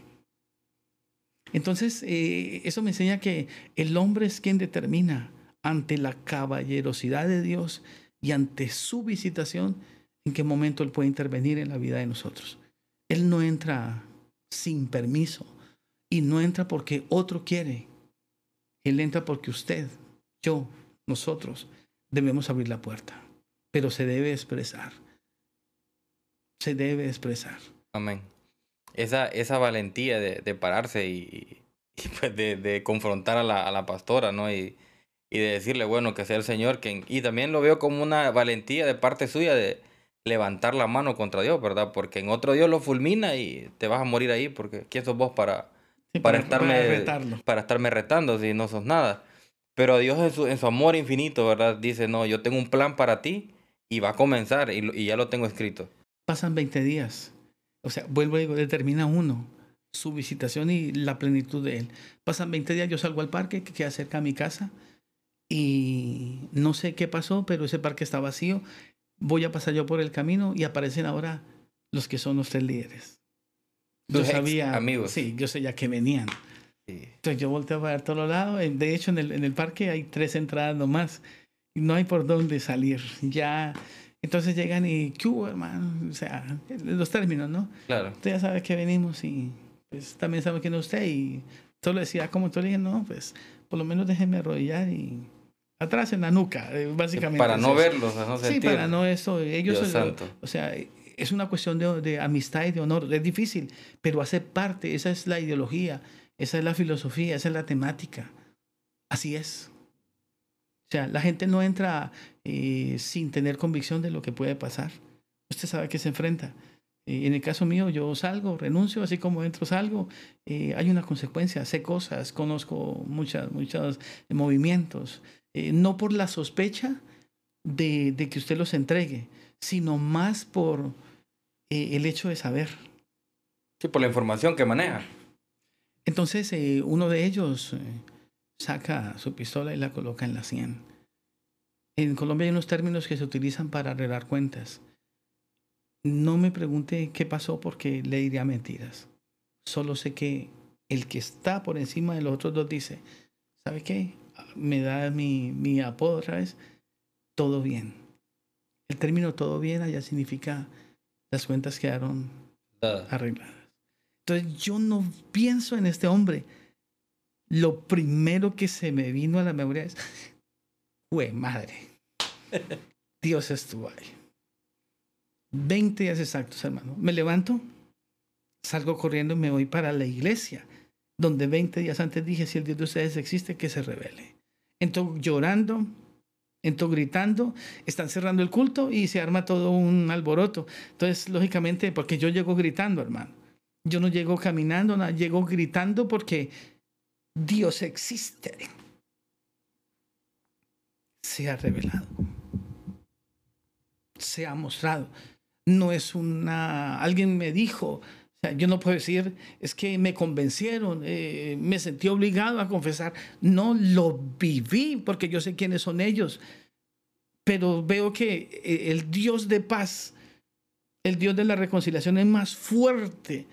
Entonces, eh, eso me enseña que el hombre es quien determina ante la caballerosidad de Dios y ante su visitación en qué momento Él puede intervenir en la vida de nosotros. Él no entra sin permiso y no entra porque otro quiere. Él entra porque usted, yo, nosotros debemos abrir la puerta, pero se debe expresar. Se debe expresar. Amén. Esa, esa valentía de, de pararse y, y, pues de, de confrontar a la, a la pastora, ¿no? Y, y de decirle, bueno, que sea el Señor quien... Y también lo veo como una valentía de parte suya de levantar la mano contra Dios, ¿verdad? Porque en otro Dios lo fulmina y te vas a morir ahí, porque ¿quién sos vos para, Sí, para, estarme, retarlo. para estarme retando si no sos nada? Pero Dios en su, en su amor infinito, ¿verdad? Dice, no, yo tengo un plan para ti y va a comenzar y, y ya lo tengo escrito. Pasan 20 días. O sea, vuelvo y digo, determina uno su visitación y la plenitud de él. Pasan 20 días, yo salgo al parque que queda cerca a mi casa y no sé qué pasó, pero ese parque está vacío. Voy a pasar yo por el camino y aparecen ahora los que son los tres líderes. Yo sabía, amigos. Sí, yo sé ya que venían. Entonces yo volteo para todos lados. De hecho, en el, en el parque hay tres entradas nomás. Y no hay por dónde salir. Ya. Entonces llegan y, ¿qué hermano? O sea, los términos, ¿no? Claro. Usted ya sabe que venimos y pues también sabe quién es usted. Y le decía, como tú le dije, no, pues por lo menos déjenme arrodillar y atrás en la nuca, eh, básicamente. Para no verlos, no sentir. Sí, para no eso. Ellos, o sea, es una cuestión de, de, amistad y de honor. Es difícil, pero hace parte, esa es la ideología, esa es la filosofía, esa es la temática. Así es. O sea, la gente no entra eh, sin tener convicción de lo que puede pasar. Usted sabe que se enfrenta. Eh, en el caso mío, yo salgo, renuncio, así como entro, salgo. Eh, hay una consecuencia, sé cosas, conozco muchas, muchos movimientos. no por la sospecha de, de, que usted los entregue, sino más por el hecho de saber. Sí, por la información que maneja. Entonces eh, uno de ellos eh, saca su pistola y la coloca en la sien. En Colombia hay unos términos que se utilizan para arreglar cuentas. No me pregunte qué pasó porque le diría mentiras. Solo sé que el que está por encima de los otros dos dice, ¿sabe qué? Me da mi, mi apodo otra vez, todo bien. El término todo bien allá significa las cuentas quedaron arregladas. Entonces yo no pienso en este hombre. Lo primero que se me vino a la memoria es, fue madre. Dios estuvo ahí. Veinte días exactos, hermano. Me levanto, salgo corriendo y me voy para la iglesia, donde veinte días antes dije, si el Dios de ustedes existe, que se revele. Entonces llorando, entonces gritando, están cerrando el culto y se arma todo un alboroto. Entonces, lógicamente, porque yo llego gritando, hermano. Yo no llego caminando, no, llego gritando porque Dios existe. Se ha revelado. Se ha mostrado. No es una... Alguien me dijo, yo no puedo decir, es que me convencieron, eh, me sentí obligado a confesar. No lo viví porque yo sé quiénes son ellos. Pero veo que eh, el Dios de paz, el Dios de la reconciliación es más fuerte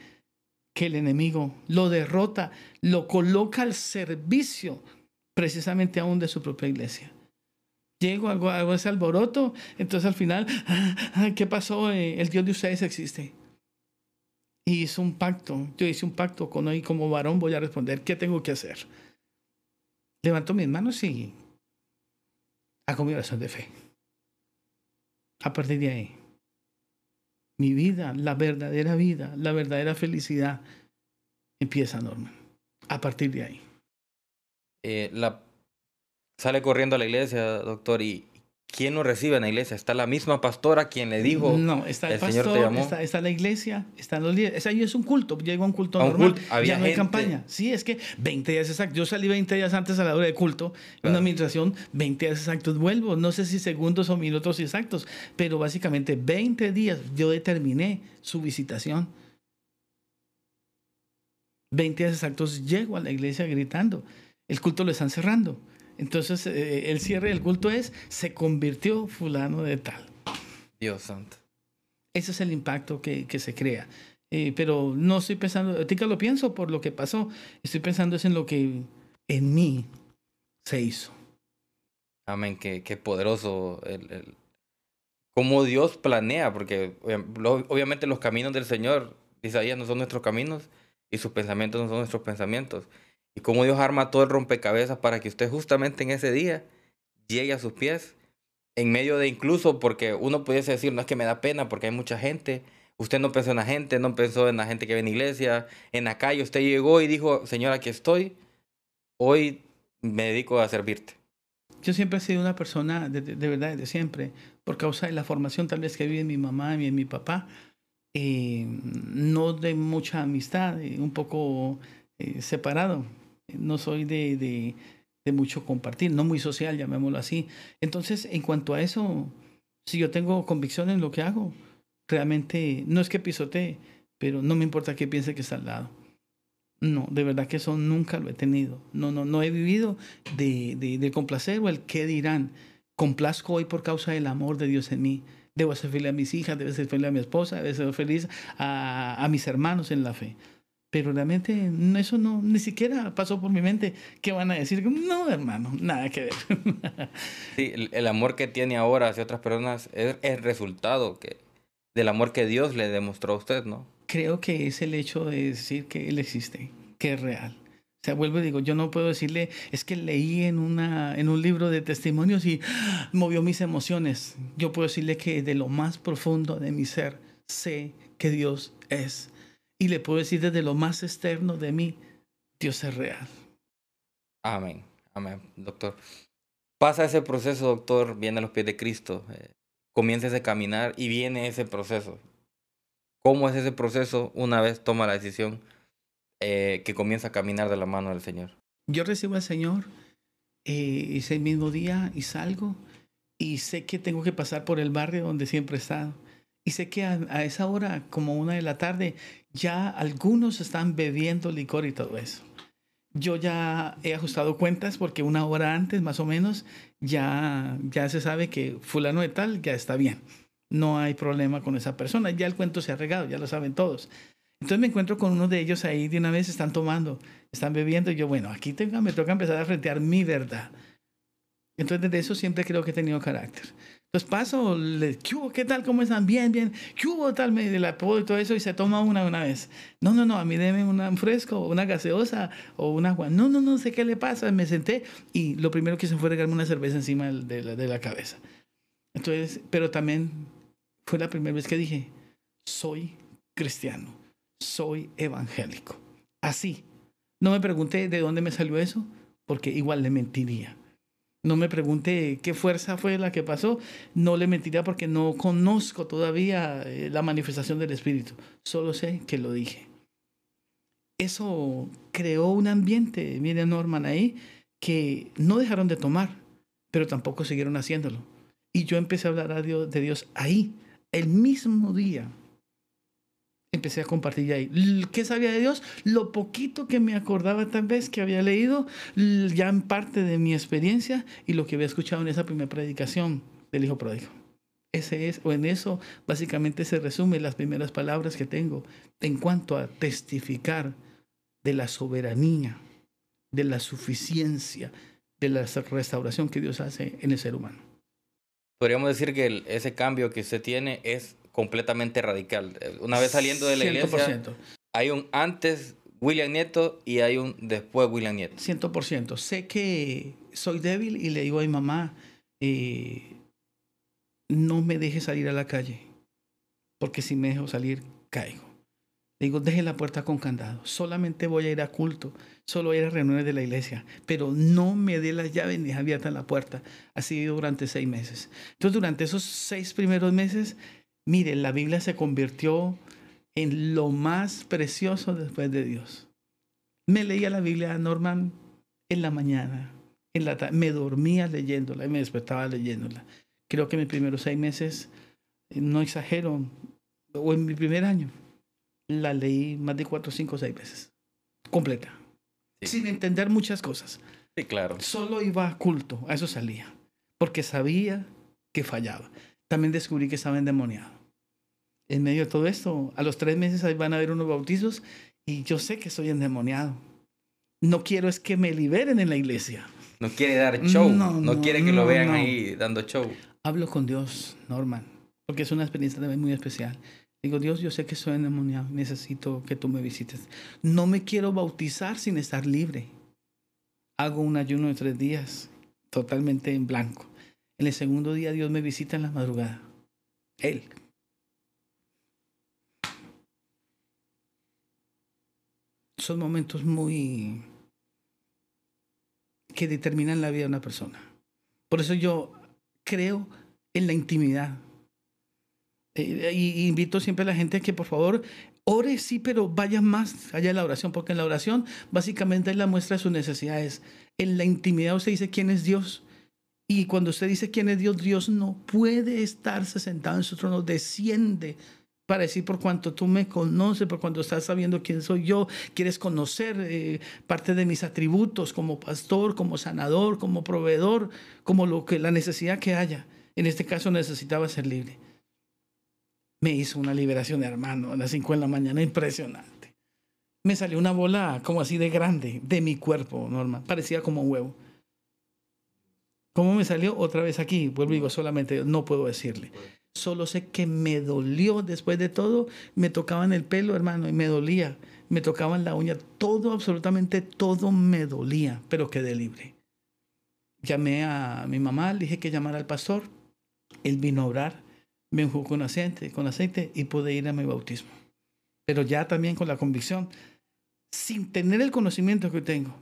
que el enemigo lo derrota, lo coloca al servicio precisamente aún de su propia iglesia. Llego, hago, ese alboroto, entonces al final, ah, ¿qué pasó? Eh, el Dios de ustedes existe. Y hizo un pacto, yo hice un pacto con hoy como varón voy a responder, ¿qué tengo que hacer? Levanto mis manos y hago mi oración de fe. A partir de ahí, mi vida, la verdadera vida, la verdadera felicidad, empieza, Norman. A partir de ahí. Eh, la... Sale corriendo a la iglesia, doctor, y ¿quién lo recibe en la iglesia? ¿Está la misma pastora quien le dijo? No, está el, pastor, Señor te llamó? Está, la iglesia, están los líderes. Ahí es un culto, llega un culto normal. ya no hay campaña. Sí, es que 20 días exactos. Yo salí 20 días antes a la hora de culto, en una administración, 20 días exactos vuelvo. No sé si segundos o minutos exactos, pero básicamente 20 días yo determiné su visitación. 20 días exactos llego a la iglesia gritando. El culto lo están cerrando. Entonces, eh, el cierre del culto es, se convirtió fulano de tal. Dios santo. Ese es el impacto que, que se crea. Eh, pero no estoy pensando, ahorita lo pienso por lo que pasó, estoy pensando es en lo que en mí se hizo. Amén, qué, qué poderoso el, el, cómo Dios planea, porque obviamente los caminos del Señor, Isaías, no son nuestros caminos y sus pensamientos no son nuestros pensamientos y cómo Dios arma todo el rompecabezas para que usted justamente en ese día llegue a sus pies, en medio de incluso, porque uno pudiese decir, no es que me da pena porque hay mucha gente, usted no pensó en la gente, no pensó en la gente que ve en la iglesia, en la calle, usted llegó y dijo, Señor, aquí estoy, hoy me dedico a servirte. Yo siempre he sido una persona, de, de, verdad, de siempre, por causa de la formación tal vez que vive mi mamá y en mi papá, eh, no de mucha amistad, eh, un poco eh, separado no soy de, de mucho compartir, no muy social, llamémoslo así. Entonces, en cuanto a eso, si yo tengo convicción en lo que hago, realmente no es que pisotee, pero no me importa qué piense que está al lado. No, de verdad que eso nunca lo he tenido. No, no, no he vivido de, de, complacer o el qué dirán. Complazco hoy por causa del amor de Dios en mí. Debo ser feliz a mis hijas, debo ser feliz a mi esposa, debo ser feliz a mis hermanos en la fe. Pero realmente eso no, ni siquiera pasó por mi mente. ¿Qué van a decir? No, hermano, nada que ver. sí, el, amor que tiene ahora hacia otras personas es el resultado que, del amor que Dios le demostró a usted, ¿no? Creo que es el hecho de decir que Él existe, que es real. O sea, vuelvo y digo, yo no puedo decirle, es que leí en, una, en un libro de testimonios y movió mis emociones. Yo puedo decirle que de lo más profundo de mi ser sé que Dios es y le puedo decir desde lo más externo de mí, Dios es real. Amén, amén, doctor. Pasa ese proceso, doctor, viene a los pies de Cristo, eh, comienza ese caminar y viene ese proceso. ¿Cómo es ese proceso una vez toma la decisión eh, que comienza a caminar de la mano del Señor? Yo recibo al Señor eh, ese mismo día y salgo y sé que tengo que pasar por el barrio donde siempre he estado y sé que a, esa hora, como una de la tarde, ya algunos están bebiendo licor y todo eso. Yo ya he ajustado cuentas porque una hora antes, más o menos, ya, ya se sabe que fulano de tal ya está bien. No hay problema con esa persona. Ya el cuento se ha regado, ya lo saben todos. Entonces me encuentro con uno de ellos ahí de una vez, están tomando, están bebiendo. Y yo, bueno, aquí tengo, me toca empezar a frentear mi verdad. Entonces, desde eso siempre creo que he tenido carácter. Entonces paso, le, ¿qué tal? ¿Cómo están? Bien, bien. ¿Qué hubo? Tal, me la apodo y todo eso y se toma una una vez. No, no, no, a mí deme un fresco, una gaseosa o un agua. No, no, no sé qué le pasa. Me senté y lo primero que hice fue regarme una cerveza encima de la, de la cabeza. Entonces, pero también fue la primera vez que dije, soy cristiano, soy evangélico. Así. No me pregunté de dónde me salió eso, porque igual le mentiría. No me pregunte qué fuerza fue la que pasó. No le mentiría porque no conozco todavía eh, la manifestación del Espíritu. Solo sé que lo dije. Eso creó un ambiente, miren Norman, ahí, que no dejaron de tomar, pero tampoco siguieron haciéndolo. Y yo empecé a hablar a Dios, de Dios ahí, el mismo día empecé a compartir ahí. ¿Qué sabía de Dios? Lo poquito que me acordaba tal vez que había leído, ya en parte de mi experiencia y lo que había escuchado en esa primera predicación del Hijo Pródigo. Ese es, o en eso básicamente se resumen las primeras palabras que tengo en cuanto a testificar de la soberanía, de la suficiencia, de la restauración que Dios hace en el ser humano. Podríamos decir que ese cambio que usted tiene es completamente radical. Una vez saliendo de la 100%. iglesia, hay un antes William Nieto y hay un después William Nieto. 100%. Sé que soy débil y le digo a mi mamá, eh, no me deje salir a la calle, porque si me dejo salir, caigo. Le digo, deje la puerta con candado. Solamente voy a ir a culto, solo voy a ir a reuniones de la iglesia, pero no me dé las llaves ni abierta la puerta. Así durante seis meses. Entonces, durante esos seis primeros meses, Mire, la Biblia se convirtió en lo más precioso después de Dios. Me leía la Biblia, Norman, en la mañana, en la me dormía leyéndola y me despertaba leyéndola. Creo que mis primeros seis meses, no exagero, o en mi primer año, la leí más de cuatro, cinco, seis veces, completa, sin entender muchas cosas. Sí, claro. Solo iba a culto, a eso salía, porque sabía que fallaba. También descubrí que estaba endemoniado en medio de todo esto, a los tres meses van a haber unos bautizos y yo sé que soy endemoniado. No quiero es que me liberen en la iglesia. No quiere dar show, no, quiere que lo vean ahí dando show. Hablo con Dios, Norman, porque es una experiencia también muy especial. Digo, Dios, yo sé que soy endemoniado, necesito que tú me visites. No me quiero bautizar sin estar libre. Hago un ayuno de tres días, totalmente en blanco. En el segundo día Dios me visita en la madrugada. Él, son momentos muy que determinan la vida de una persona. Por eso yo creo en la intimidad. Eh, y invito siempre a la gente que por favor Ore sí, pero vaya más allá de la oración, porque en la oración básicamente es la muestra de sus necesidades. En la intimidad usted dice quién es Dios. Y cuando usted dice quién es Dios, Dios no puede estarse sentado en su trono, desciende para decir por cuanto tú me conoces, por cuanto estás sabiendo quién soy yo, quieres conocer eh, parte de mis atributos como pastor, como sanador, como proveedor, como lo que la necesidad que haya. En este caso necesitaba ser libre. Me hizo una liberación, hermano, a las 5 de la mañana, impresionante. Me salió una bola como así de grande de mi cuerpo, normal, parecía como un huevo. ¿Cómo me salió? Otra vez aquí, vuelvo y digo, solamente no puedo decirle. Solo sé que me dolió después de todo. Me tocaban el pelo, hermano, y me dolía. Me tocaban la uña. Todo, absolutamente todo me dolía, pero quedé libre. Llamé a mi mamá, le dije que llamara al pastor. Él vino a orar, me enjugó con aceite, con aceite y pude ir a mi bautismo. Pero ya también con la convicción, sin tener el conocimiento que tengo,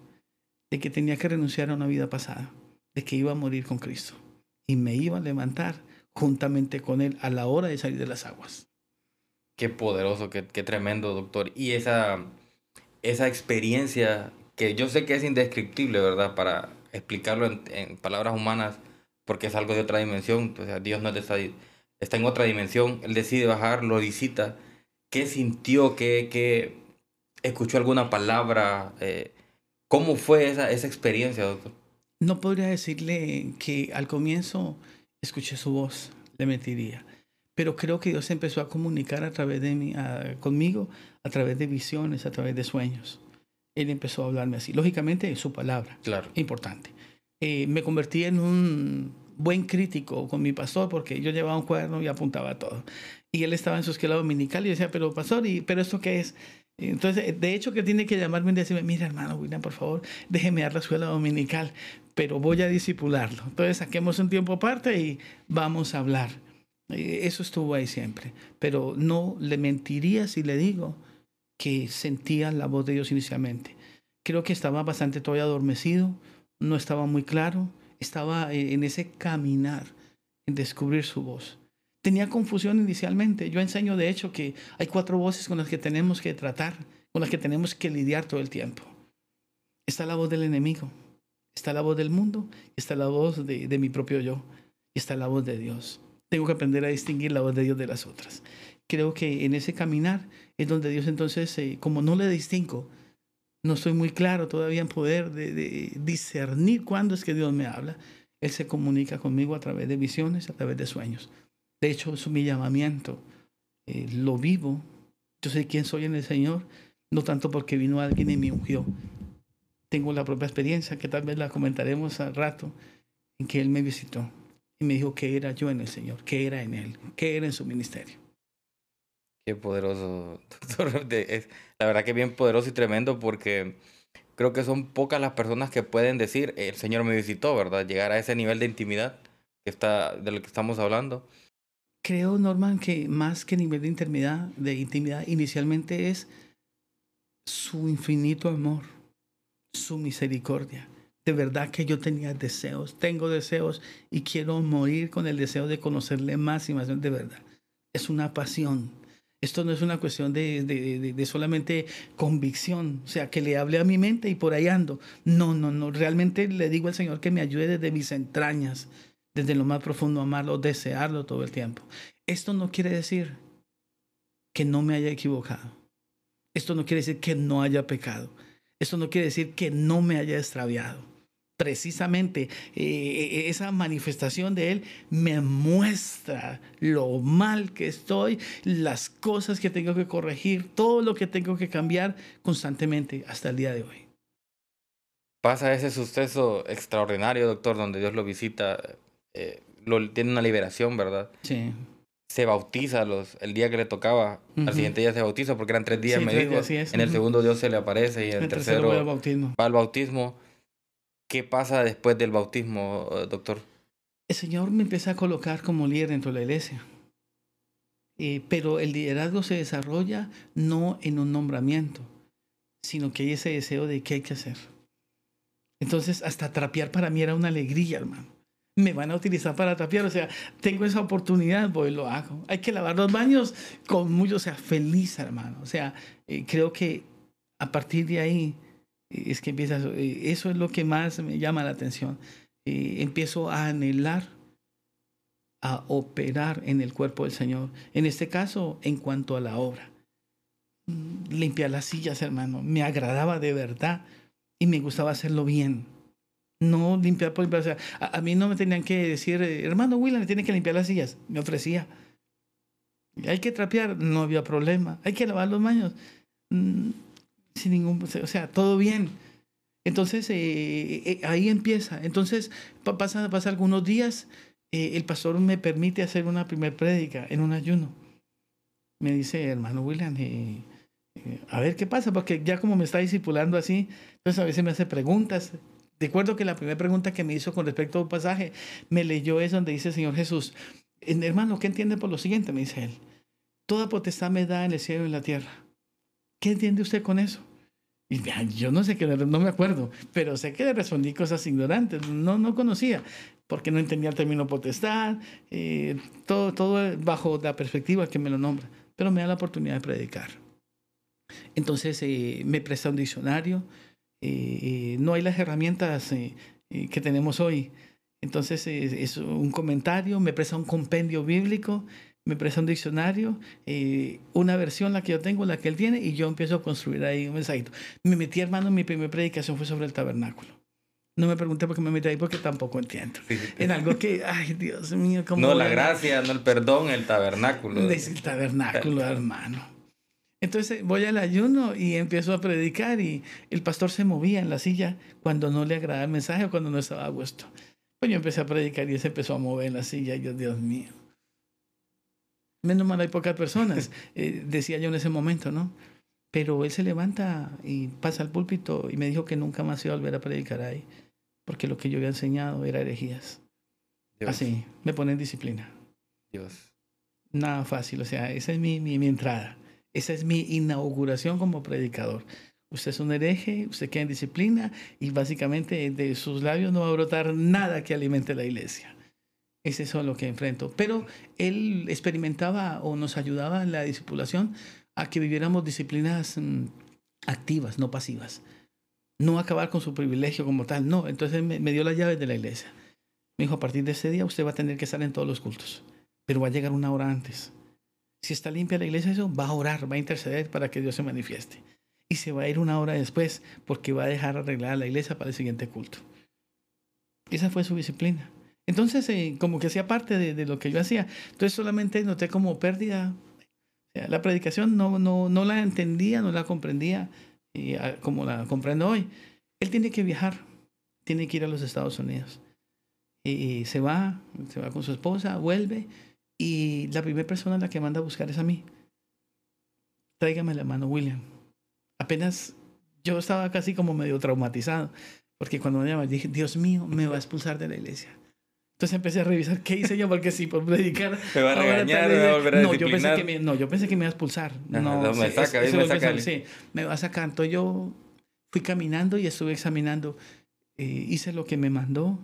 de que tenía que renunciar a una vida pasada, de que iba a morir con Cristo y me iba a levantar juntamente con Él a la hora de salir de las aguas. Qué poderoso, qué, qué tremendo, doctor. Y esa, esa experiencia que yo sé que es indescriptible, ¿verdad? Para explicarlo en, en palabras humanas, porque es algo de otra dimensión. O sea, Dios no está, está en otra dimensión. Él decide bajar, lo visita. ¿Qué sintió? ¿Qué, qué escuchó alguna palabra? Eh, ¿Cómo fue esa, esa experiencia, doctor? No podría decirle que al comienzo escuché su voz, le mentiría. Pero creo que Dios empezó a comunicar a través de mí, conmigo, a través de visiones, a través de sueños. Él empezó a hablarme así. Lógicamente, su palabra. Claro. Importante. Eh, me convertí en un buen crítico con mi pastor porque yo llevaba un cuaderno y apuntaba todo. Y él estaba en su escuela dominical y decía, pero pastor, ¿y, ¿pero esto qué es? Entonces, de hecho, que tiene que llamarme y decirme, mira, hermano William, por favor, déjeme dar la escuela dominical, pero voy a disipularlo. Entonces, saquemos un tiempo aparte y vamos a hablar. Eso estuvo ahí siempre. Pero no le mentiría si le digo que sentía la voz de Dios inicialmente. Creo que estaba bastante todavía adormecido, no estaba muy claro, estaba en ese caminar, en descubrir su voz tenía confusión inicialmente. Yo enseño, de hecho, que hay cuatro voces con las que tenemos que tratar, con las que tenemos que lidiar todo el tiempo. Está la voz del enemigo, está la voz del mundo, está la voz de, mi propio yo, está la voz de Dios. Tengo que aprender a distinguir la voz de Dios de las otras. Creo que en ese caminar es donde Dios entonces, eh, como no le distingo, no estoy muy claro todavía en poder de discernir cuándo es que Dios me habla. Él se comunica conmigo a través de visiones, a través de sueños. De hecho, es mi llamamiento. Eh, lo vivo. Yo sé quién soy en el Señor, no tanto porque vino alguien y me ungió. Tengo la propia experiencia, que tal vez la comentaremos al rato, en que Él me visitó y me dijo que era yo en el Señor, que era en Él, que era en su ministerio. Qué poderoso, doctor. La verdad que bien poderoso y tremendo porque creo que son pocas las personas que pueden decir, el Señor me visitó, ¿verdad? Llegar a ese nivel de intimidad que está, de lo que estamos hablando creo, Norman, que más que nivel de intimidad, de intimidad, inicialmente es su infinito amor, su misericordia. De verdad que yo tenía deseos, tengo deseos y quiero morir con el deseo de conocerle más y más de verdad. Es una pasión. Esto no es una cuestión de, de, solamente convicción, o sea, que le hable a mi mente y por ahí ando. No, no, no. Realmente le digo al Señor que me ayude desde mis entrañas, desde lo más profundo amarlo, desearlo todo el tiempo. Esto no quiere decir que no me haya equivocado. Esto no quiere decir que no haya pecado. Esto no quiere decir que no me haya extraviado. Precisamente eh, eh, esa manifestación de Él me muestra lo mal que estoy, las cosas que tengo que corregir, todo lo que tengo que cambiar constantemente hasta el día de hoy. Pasa ese suceso extraordinario, doctor, donde Dios lo visita eh, lo, tiene una liberación, ¿verdad? Sí. Se bautiza los, el día que le tocaba, al siguiente día se bautiza porque eran tres días, me dijo. es. En el segundo Dios se le aparece y en el, tercero, va, bautismo. va al bautismo. ¿Qué pasa después del bautismo, eh, doctor? El Señor me empieza a colocar como líder dentro de la iglesia. Eh, pero el liderazgo se desarrolla no en un nombramiento, sino que hay ese deseo de qué hay que hacer. Entonces, hasta trapear para mí era una alegría, hermano me van a utilizar para trapear, o sea, tengo esa oportunidad, voy lo hago. Hay que lavar los baños con mucho, o sea, feliz, hermano. O sea, eh, creo que a partir de ahí eh, es que empieza, eh, eso es lo que más me llama la atención. empiezo a anhelar, a operar en el cuerpo del Señor. En este caso, en cuanto a la obra. Mm, limpiar las sillas, hermano, me agradaba de verdad y me gustaba hacerlo bien no limpiar por limpiar. O sea, a, mí no me tenían que decir, hermano William, tiene que limpiar las sillas. Me ofrecía. Hay que trapear, no había problema. Hay que lavar los baños. Mm, sin ningún, o sea, todo bien. Entonces, eh, eh, ahí empieza. Entonces, pasa, pasa algunos días, eh, el pastor me permite hacer una primer prédica en un ayuno. Me dice, hermano William, a ver qué pasa, porque ya como me está discipulando así, entonces a veces me hace preguntas Recuerdo que la primera pregunta que me hizo con respecto a un pasaje, me leyó es donde dice el Señor Jesús, hermano, ¿qué entiende por lo siguiente? Me dice él, toda potestad me da en el cielo y en la tierra. ¿Qué entiende usted con eso? Y yo no sé qué, no me acuerdo, pero sé que le respondí cosas ignorantes, no, no conocía, porque no entendía el término potestad, eh, todo, todo bajo la perspectiva que me lo nombra, pero me da la oportunidad de predicar. Entonces eh, me presta un diccionario, no hay las herramientas eh, que tenemos hoy. Entonces es un comentario, me presta un compendio bíblico, me presta un diccionario, una versión la que yo tengo, la que él tiene, y yo empiezo a construir ahí un mensajito. Me metí, hermano, mi primera predicación fue sobre el tabernáculo. No me pregunté por qué me metí ahí porque tampoco entiendo. En algo que, ay, Dios mío, ¿cómo No, la gracia, no el perdón, el tabernáculo. el tabernáculo, hermano. Entonces voy al ayuno y empiezo a predicar y el pastor se movía en la silla cuando no le agradaba el mensaje o cuando no estaba a gusto. Pues yo empecé a predicar y él se empezó a mover en la silla y yo, Dios mío. Menos mal hay pocas personas, eh, decía yo en ese momento, ¿no? Pero él se levanta y pasa al púlpito y me dijo que nunca más iba a volver a predicar ahí, porque lo que yo había enseñado era herejías. Así, me pone en disciplina. Dios. Nada fácil, o sea, esa es mi, mi, mi entrada. Esa es mi inauguración como predicador. Usted es un hereje, usted queda en disciplina y básicamente de sus labios no va a brotar nada que alimente la iglesia. Es eso lo que enfrento. Pero él experimentaba o nos ayudaba en la discipulación a que viviéramos disciplinas mm, activas, no pasivas. No acabar con su privilegio como tal, no. Entonces me, dio las llaves de la iglesia. Me dijo, a partir de ese día usted va a tener que estar en todos los cultos, pero va a llegar una hora antes. Si está limpia la iglesia, eso va a orar, va a interceder para que Dios se manifieste. Y se va a ir una hora después porque va a dejar arreglar la iglesia para el siguiente culto. Esa fue su disciplina. Entonces, eh, como que hacía parte de, lo que yo hacía. Entonces solamente noté como pérdida. la predicación no, no, no la entendía, no la comprendía ah, como la comprendo hoy. Él tiene que viajar, tiene que ir a los Estados Unidos. Y se va, se va con su esposa, vuelve y la primera persona a la que manda a buscar es a mí. Tráigame la mano, William. Apenas yo estaba casi como medio traumatizado, porque cuando me llama dije, Dios mío, me va a expulsar de la iglesia. Entonces empecé a revisar qué hice yo, porque si por predicar. Me va a regañar, me va a volver a no, yo pensé que me, no, yo pensé que me iba a expulsar. no, me saca, me saca. sí, me va a sacar. Entonces yo fui caminando y estuve examinando. Eh, hice lo que me mandó,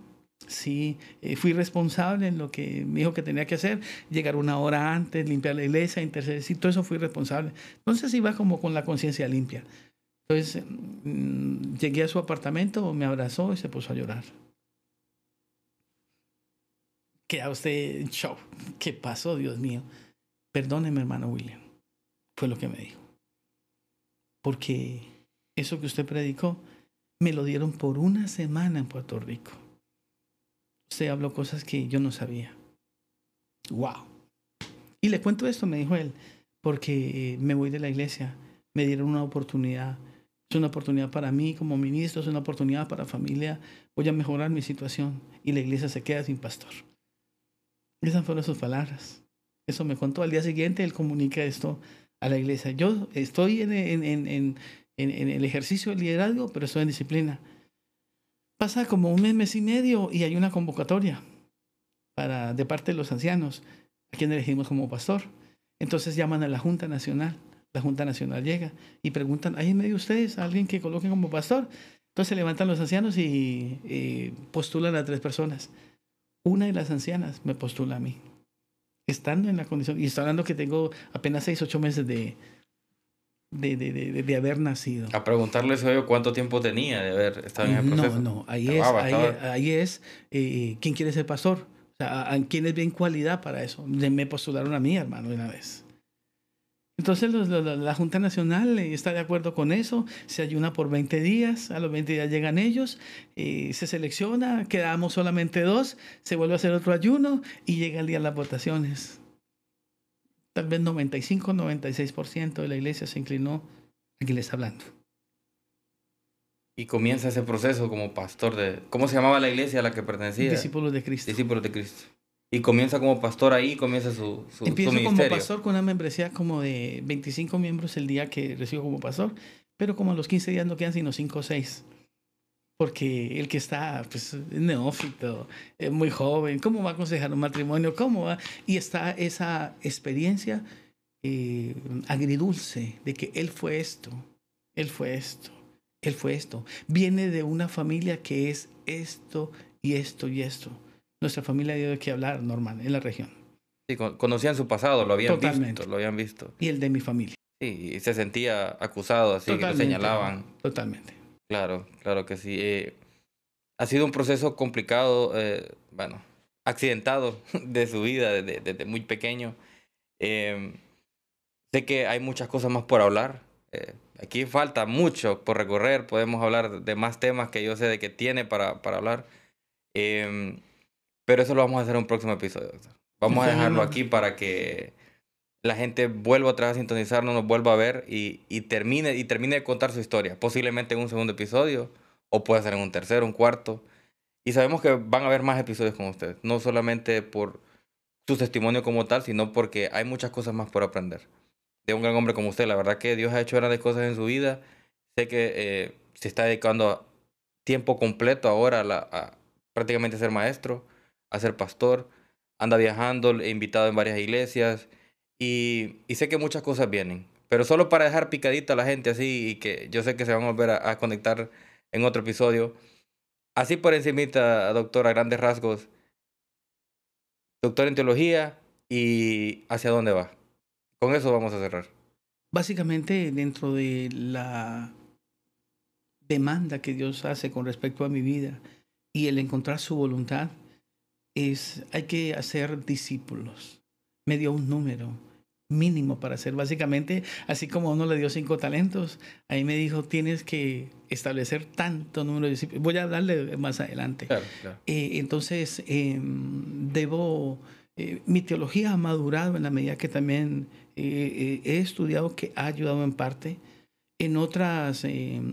Sí, eh, fui responsable en lo que me dijo que tenía que hacer, llegar una hora antes, limpiar la iglesia, interceder, sí, todo eso fui responsable. Entonces iba como con la conciencia limpia. Entonces mm, llegué a su apartamento, me abrazó y se puso a llorar. Queda usted show. ¿Qué pasó, Dios mío? Perdóneme, hermano William. Fue lo que me dijo. Porque eso que usted predicó me lo dieron por una semana en Puerto Rico Usted habló cosas que yo no sabía. ¡Wow! Y le cuento esto, me dijo él, porque me voy de la iglesia, me dieron una oportunidad. Es una oportunidad para mí como ministro, es una oportunidad para familia. Voy a mejorar mi situación y la iglesia se queda sin pastor. Esas fueron sus palabras. Eso me contó. Al día siguiente él comunica esto a la iglesia. Yo estoy en, en el ejercicio del liderazgo, pero estoy en disciplina. Pasa como un mes, mes y medio y hay una convocatoria para, de parte de los ancianos, a quien elegimos como pastor. Entonces llaman a la Junta Nacional. La Junta Nacional llega y preguntan, ¿hay en medio de ustedes alguien que coloquen como pastor? Entonces se levantan los ancianos y, postulan a tres personas. una de las ancianas me postula a mí, estando en la condición, y estoy hablando que tengo apenas seis, ocho meses de, de, de, de, de haber nacido. A preguntarle eso yo cuánto tiempo tenía de haber estado en el proceso. No, no, ahí es, ahí, es eh, quién quiere ser pastor. O sea, a, a quiénes ven cualidad para eso. Me postularon a mí, hermano, una vez. Entonces los- los- la, la Junta Nacional eh, está de acuerdo con eso, se ayuna por 20 días, a los 20 días llegan ellos, eh, se selecciona, quedamos solamente dos, se vuelve a hacer otro ayuno y llega el día de las votaciones. Tal vez 95, 96% de la iglesia se inclinó a quien le está hablando. Y comienza ese proceso como pastor de... ¿Cómo se llamaba la iglesia a la que pertenecía? Discípulos de Cristo. Discípulos de Cristo. Y comienza como pastor ahí, comienza su, su, su Empiezo como pastor con una membresía como de 25 miembros el día que recibo como pastor, pero como a los 15 días no quedan sino 5 o 6. Porque el que está, pues, es neófito, es muy joven, ¿cómo va a aconsejar un matrimonio? ¿Cómo va? Y está esa experiencia eh, agridulce de que él fue esto, él fue esto, él fue esto. Viene de una familia que es esto y esto y esto. Nuestra familia dio de qué hablar, Norman, en la región. Sí, con- conocían su pasado, lo habían Totalmente. visto, lo habían visto. Y el de mi familia. Sí, y se sentía acusado, así que lo Totalmente, señalaban. Totalmente. Claro, claro que sí. Eh, ha sido un proceso complicado, eh, bueno, accidentado de su vida desde, desde muy pequeño. Eh, sé que hay muchas cosas más por hablar. Eh, aquí falta mucho por recorrer. Podemos hablar de más temas que yo sé de que tiene para, para hablar. Eh, pero eso lo vamos a hacer en un próximo episodio. doctor. Vamos a dejarlo aquí para que la gente vuelva otra vez a sintonizarnos, nos vuelva a ver y, y termine, y termine de contar su historia. Posiblemente en un segundo episodio, o puede ser en un tercero, un cuarto. Y sabemos que van a haber más episodios con usted, no solamente por su testimonio como tal, sino porque hay muchas cosas más por aprender. De un gran hombre como usted, la verdad que Dios ha hecho grandes cosas en su vida. Sé que eh, se está dedicando tiempo completo ahora a, la- a prácticamente ser maestro, a ser pastor. Anda viajando, invitado en varias iglesias. Y, sé que muchas cosas vienen. Pero solo para dejar picadita a la gente así y que yo sé que se van a volver a, a conectar en otro episodio. Así por encimita, doctor, a grandes rasgos. Doctor en teología y hacia dónde va. Con eso vamos a cerrar. Básicamente, dentro de la demanda que Dios hace con respecto a mi vida y el encontrar su voluntad, es hay que hacer discípulos. Me dio un número mínimo para hacer. Básicamente, así como a uno le dio cinco talentos, ahí me dijo, tienes que establecer tanto número de discípulos. Voy a hablarle más adelante. Claro, claro. Eh, entonces, eh, debo, eh, mi teología ha madurado en la medida que también eh, he estudiado que ha ayudado en parte, en otras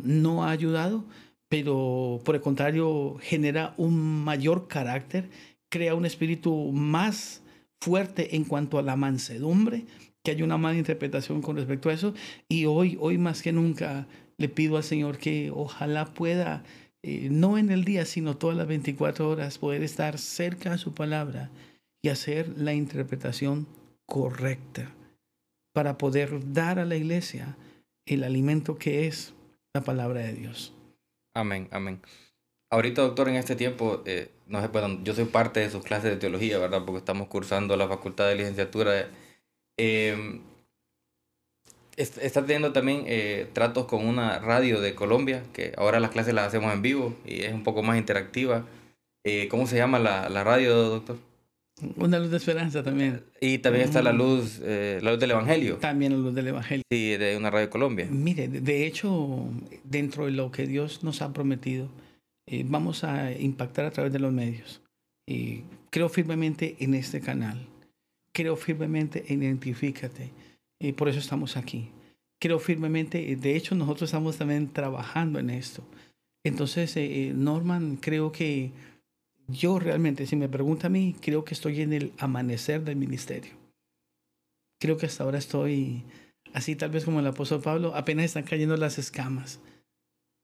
no ha ayudado, pero por el contrario genera un mayor carácter, crea un espíritu más fuerte en cuanto a la mansedumbre, que hay una mala interpretación con respecto a eso, y hoy, hoy más que nunca le pido al Señor que ojalá pueda eh, no en el día, sino todas las 24 horas, poder estar cerca a su palabra y hacer la interpretación correcta para poder dar a la iglesia el alimento que es la palabra de Dios. Amén, amén. Ahorita, doctor, en este tiempo, eh, no sé, bueno, yo soy parte de sus clases de teología, ¿verdad? Porque estamos cursando la facultad de licenciatura. Eh, est- está teniendo también eh, tratos con una radio de Colombia, que ahora las clases las hacemos en vivo y es un poco más interactiva. Eh, ¿Cómo se llama la, la radio, doctor? Una luz de esperanza también. Y también está la Mm. luz, eh, la luz del Evangelio, También la luz del Evangelio. sí, de una radio de Colombia. Mire, de hecho, dentro de lo que Dios nos ha prometido, eh, vamos a impactar a través de los medios. Creo firmemente en este canal. Creo firmemente en Identifícate. Y por eso estamos aquí. Creo firmemente, de hecho, nosotros estamos también trabajando en esto. Entonces, eh, eh, Norman, creo que yo realmente, si me pregunta a mí, creo que estoy en el amanecer del ministerio. Creo que hasta ahora estoy así tal vez como el apóstol Pablo, apenas están cayendo las escamas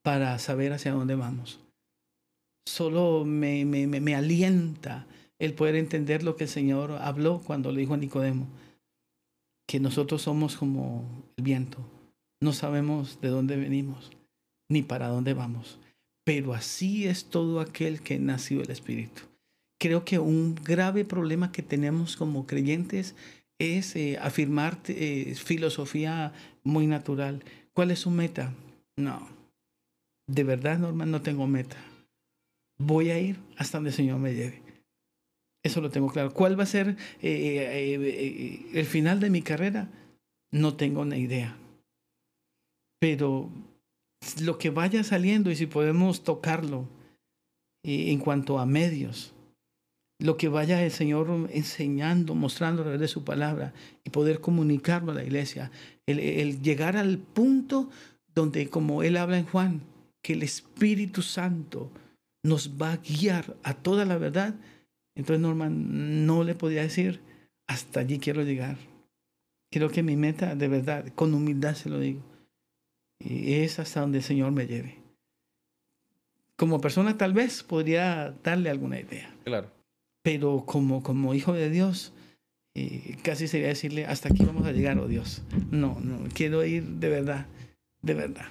para saber hacia dónde vamos. Solo me, me, me, alienta el poder entender lo que el Señor habló cuando le dijo a Nicodemo, que nosotros somos como el viento, no sabemos de dónde venimos ni para dónde vamos, pero así es todo aquel que nació del Espíritu, creo que un grave problema que tenemos como creyentes es eh, afirmar eh, filosofía muy natural. ¿Cuál es su meta? No. De verdad, Norman, no tengo meta. Voy a ir hasta donde el Señor me lleve. Eso lo tengo claro. ¿Cuál va a ser eh, el final de mi carrera? No tengo una idea. Pero lo que vaya saliendo y si podemos tocarlo en cuanto a medios, lo que vaya el Señor enseñando, mostrando a través de su palabra y poder comunicarlo a la iglesia. El, llegar al punto donde, como Él habla en Juan, que el Espíritu Santo nos va a guiar a toda la verdad. Entonces, Norman, no le podía decir, hasta allí quiero llegar. Quiero que mi meta, de verdad, con humildad se lo digo, es hasta donde el Señor me lleve. Como persona tal vez podría darle alguna idea. Claro pero como, como hijo de Dios, eh, casi sería decirle, hasta aquí vamos a llegar, oh Dios. No, no, quiero ir de verdad, de verdad,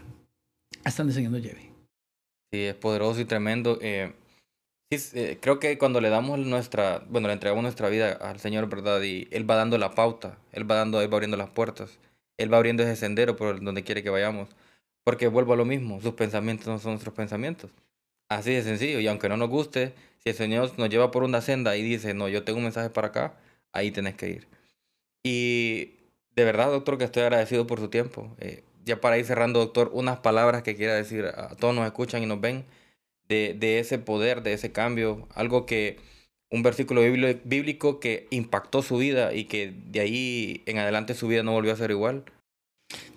hasta donde el Señor nos lleve. Sí, es poderoso y tremendo. Eh, eh, creo que cuando le damos nuestra, bueno, le entregamos nuestra vida al Señor, ¿verdad? Y Él va dando la pauta, Él va dando, Él va abriendo las puertas, Él va abriendo ese sendero por donde quiere que vayamos. Porque vuelvo a lo mismo, sus pensamientos no son nuestros pensamientos. Así de sencillo. Y aunque no nos guste, si el Señor nos lleva por una senda y dice, no, yo tengo un mensaje para acá, ahí tenés que ir. Y de verdad, doctor, que estoy agradecido por su tiempo. Eh, ya para ir cerrando, doctor, unas palabras que quiera decir a todos nos escuchan y nos ven de, ese poder, de ese cambio, algo que, un versículo bíblico que impactó su vida y que de ahí en adelante su vida no volvió a ser igual.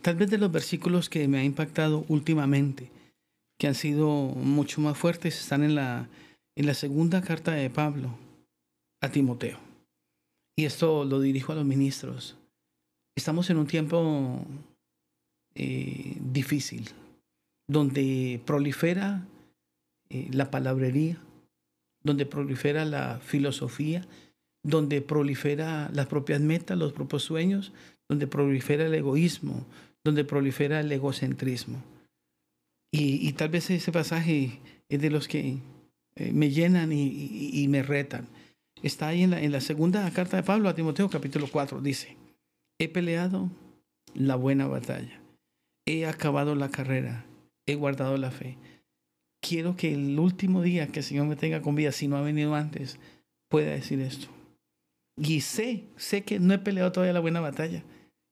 Tal vez de los versículos que me ha impactado últimamente que han sido mucho más fuertes están en la, en la segunda carta de Pablo a Timoteo. Y esto lo dirijo a los ministros. Estamos en un tiempo eh, difícil, donde prolifera eh, la palabrería, donde prolifera la filosofía, donde prolifera las propias metas, los propios sueños, donde prolifera el egoísmo, donde prolifera el egocentrismo. Y, tal vez ese pasaje es de los que eh, me llenan y, me retan. Está ahí en la, en la segunda carta de Pablo a Timoteo, capítulo 4. Dice, he peleado la buena batalla, he acabado la carrera, he guardado la fe. Quiero que el último día que el Señor me tenga con vida, si no ha venido antes, pueda decir esto. Y sé, sé que no he peleado todavía la buena batalla,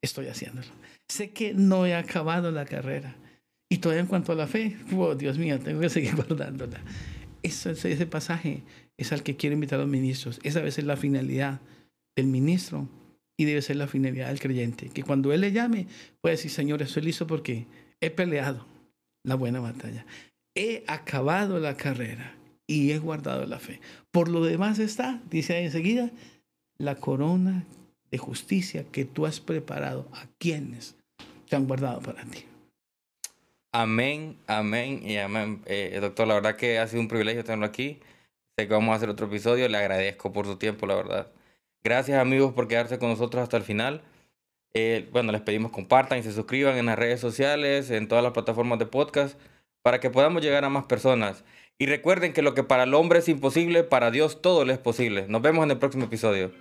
estoy haciéndolo. Sé que no he acabado la carrera, y todavía en cuanto a la fe, oh, Dios mío, tengo que seguir guardándola. Eso, ese pasaje es al que quiero invitar a los ministros. Esa debe ser la finalidad del ministro y debe ser la finalidad del creyente. Que cuando Él le llame, pueda decir, Señor, estoy listo porque he peleado la buena batalla. He acabado la carrera y he guardado la fe. Por lo demás está, dice ahí enseguida, la corona de justicia que tú has preparado a quienes te han guardado para ti. Amén, amén y amén. Eh, doctor, la verdad que ha sido un privilegio tenerlo aquí. Sé que vamos a hacer otro episodio. Le agradezco por su tiempo, la verdad. Gracias, amigos, por quedarse con nosotros hasta el final. Eh, bueno, les pedimos compartan y se suscriban en las redes sociales, en todas las plataformas de podcast, para que podamos llegar a más personas. Y recuerden que lo que para el hombre es imposible, para Dios todo le es posible. Nos vemos en el próximo episodio.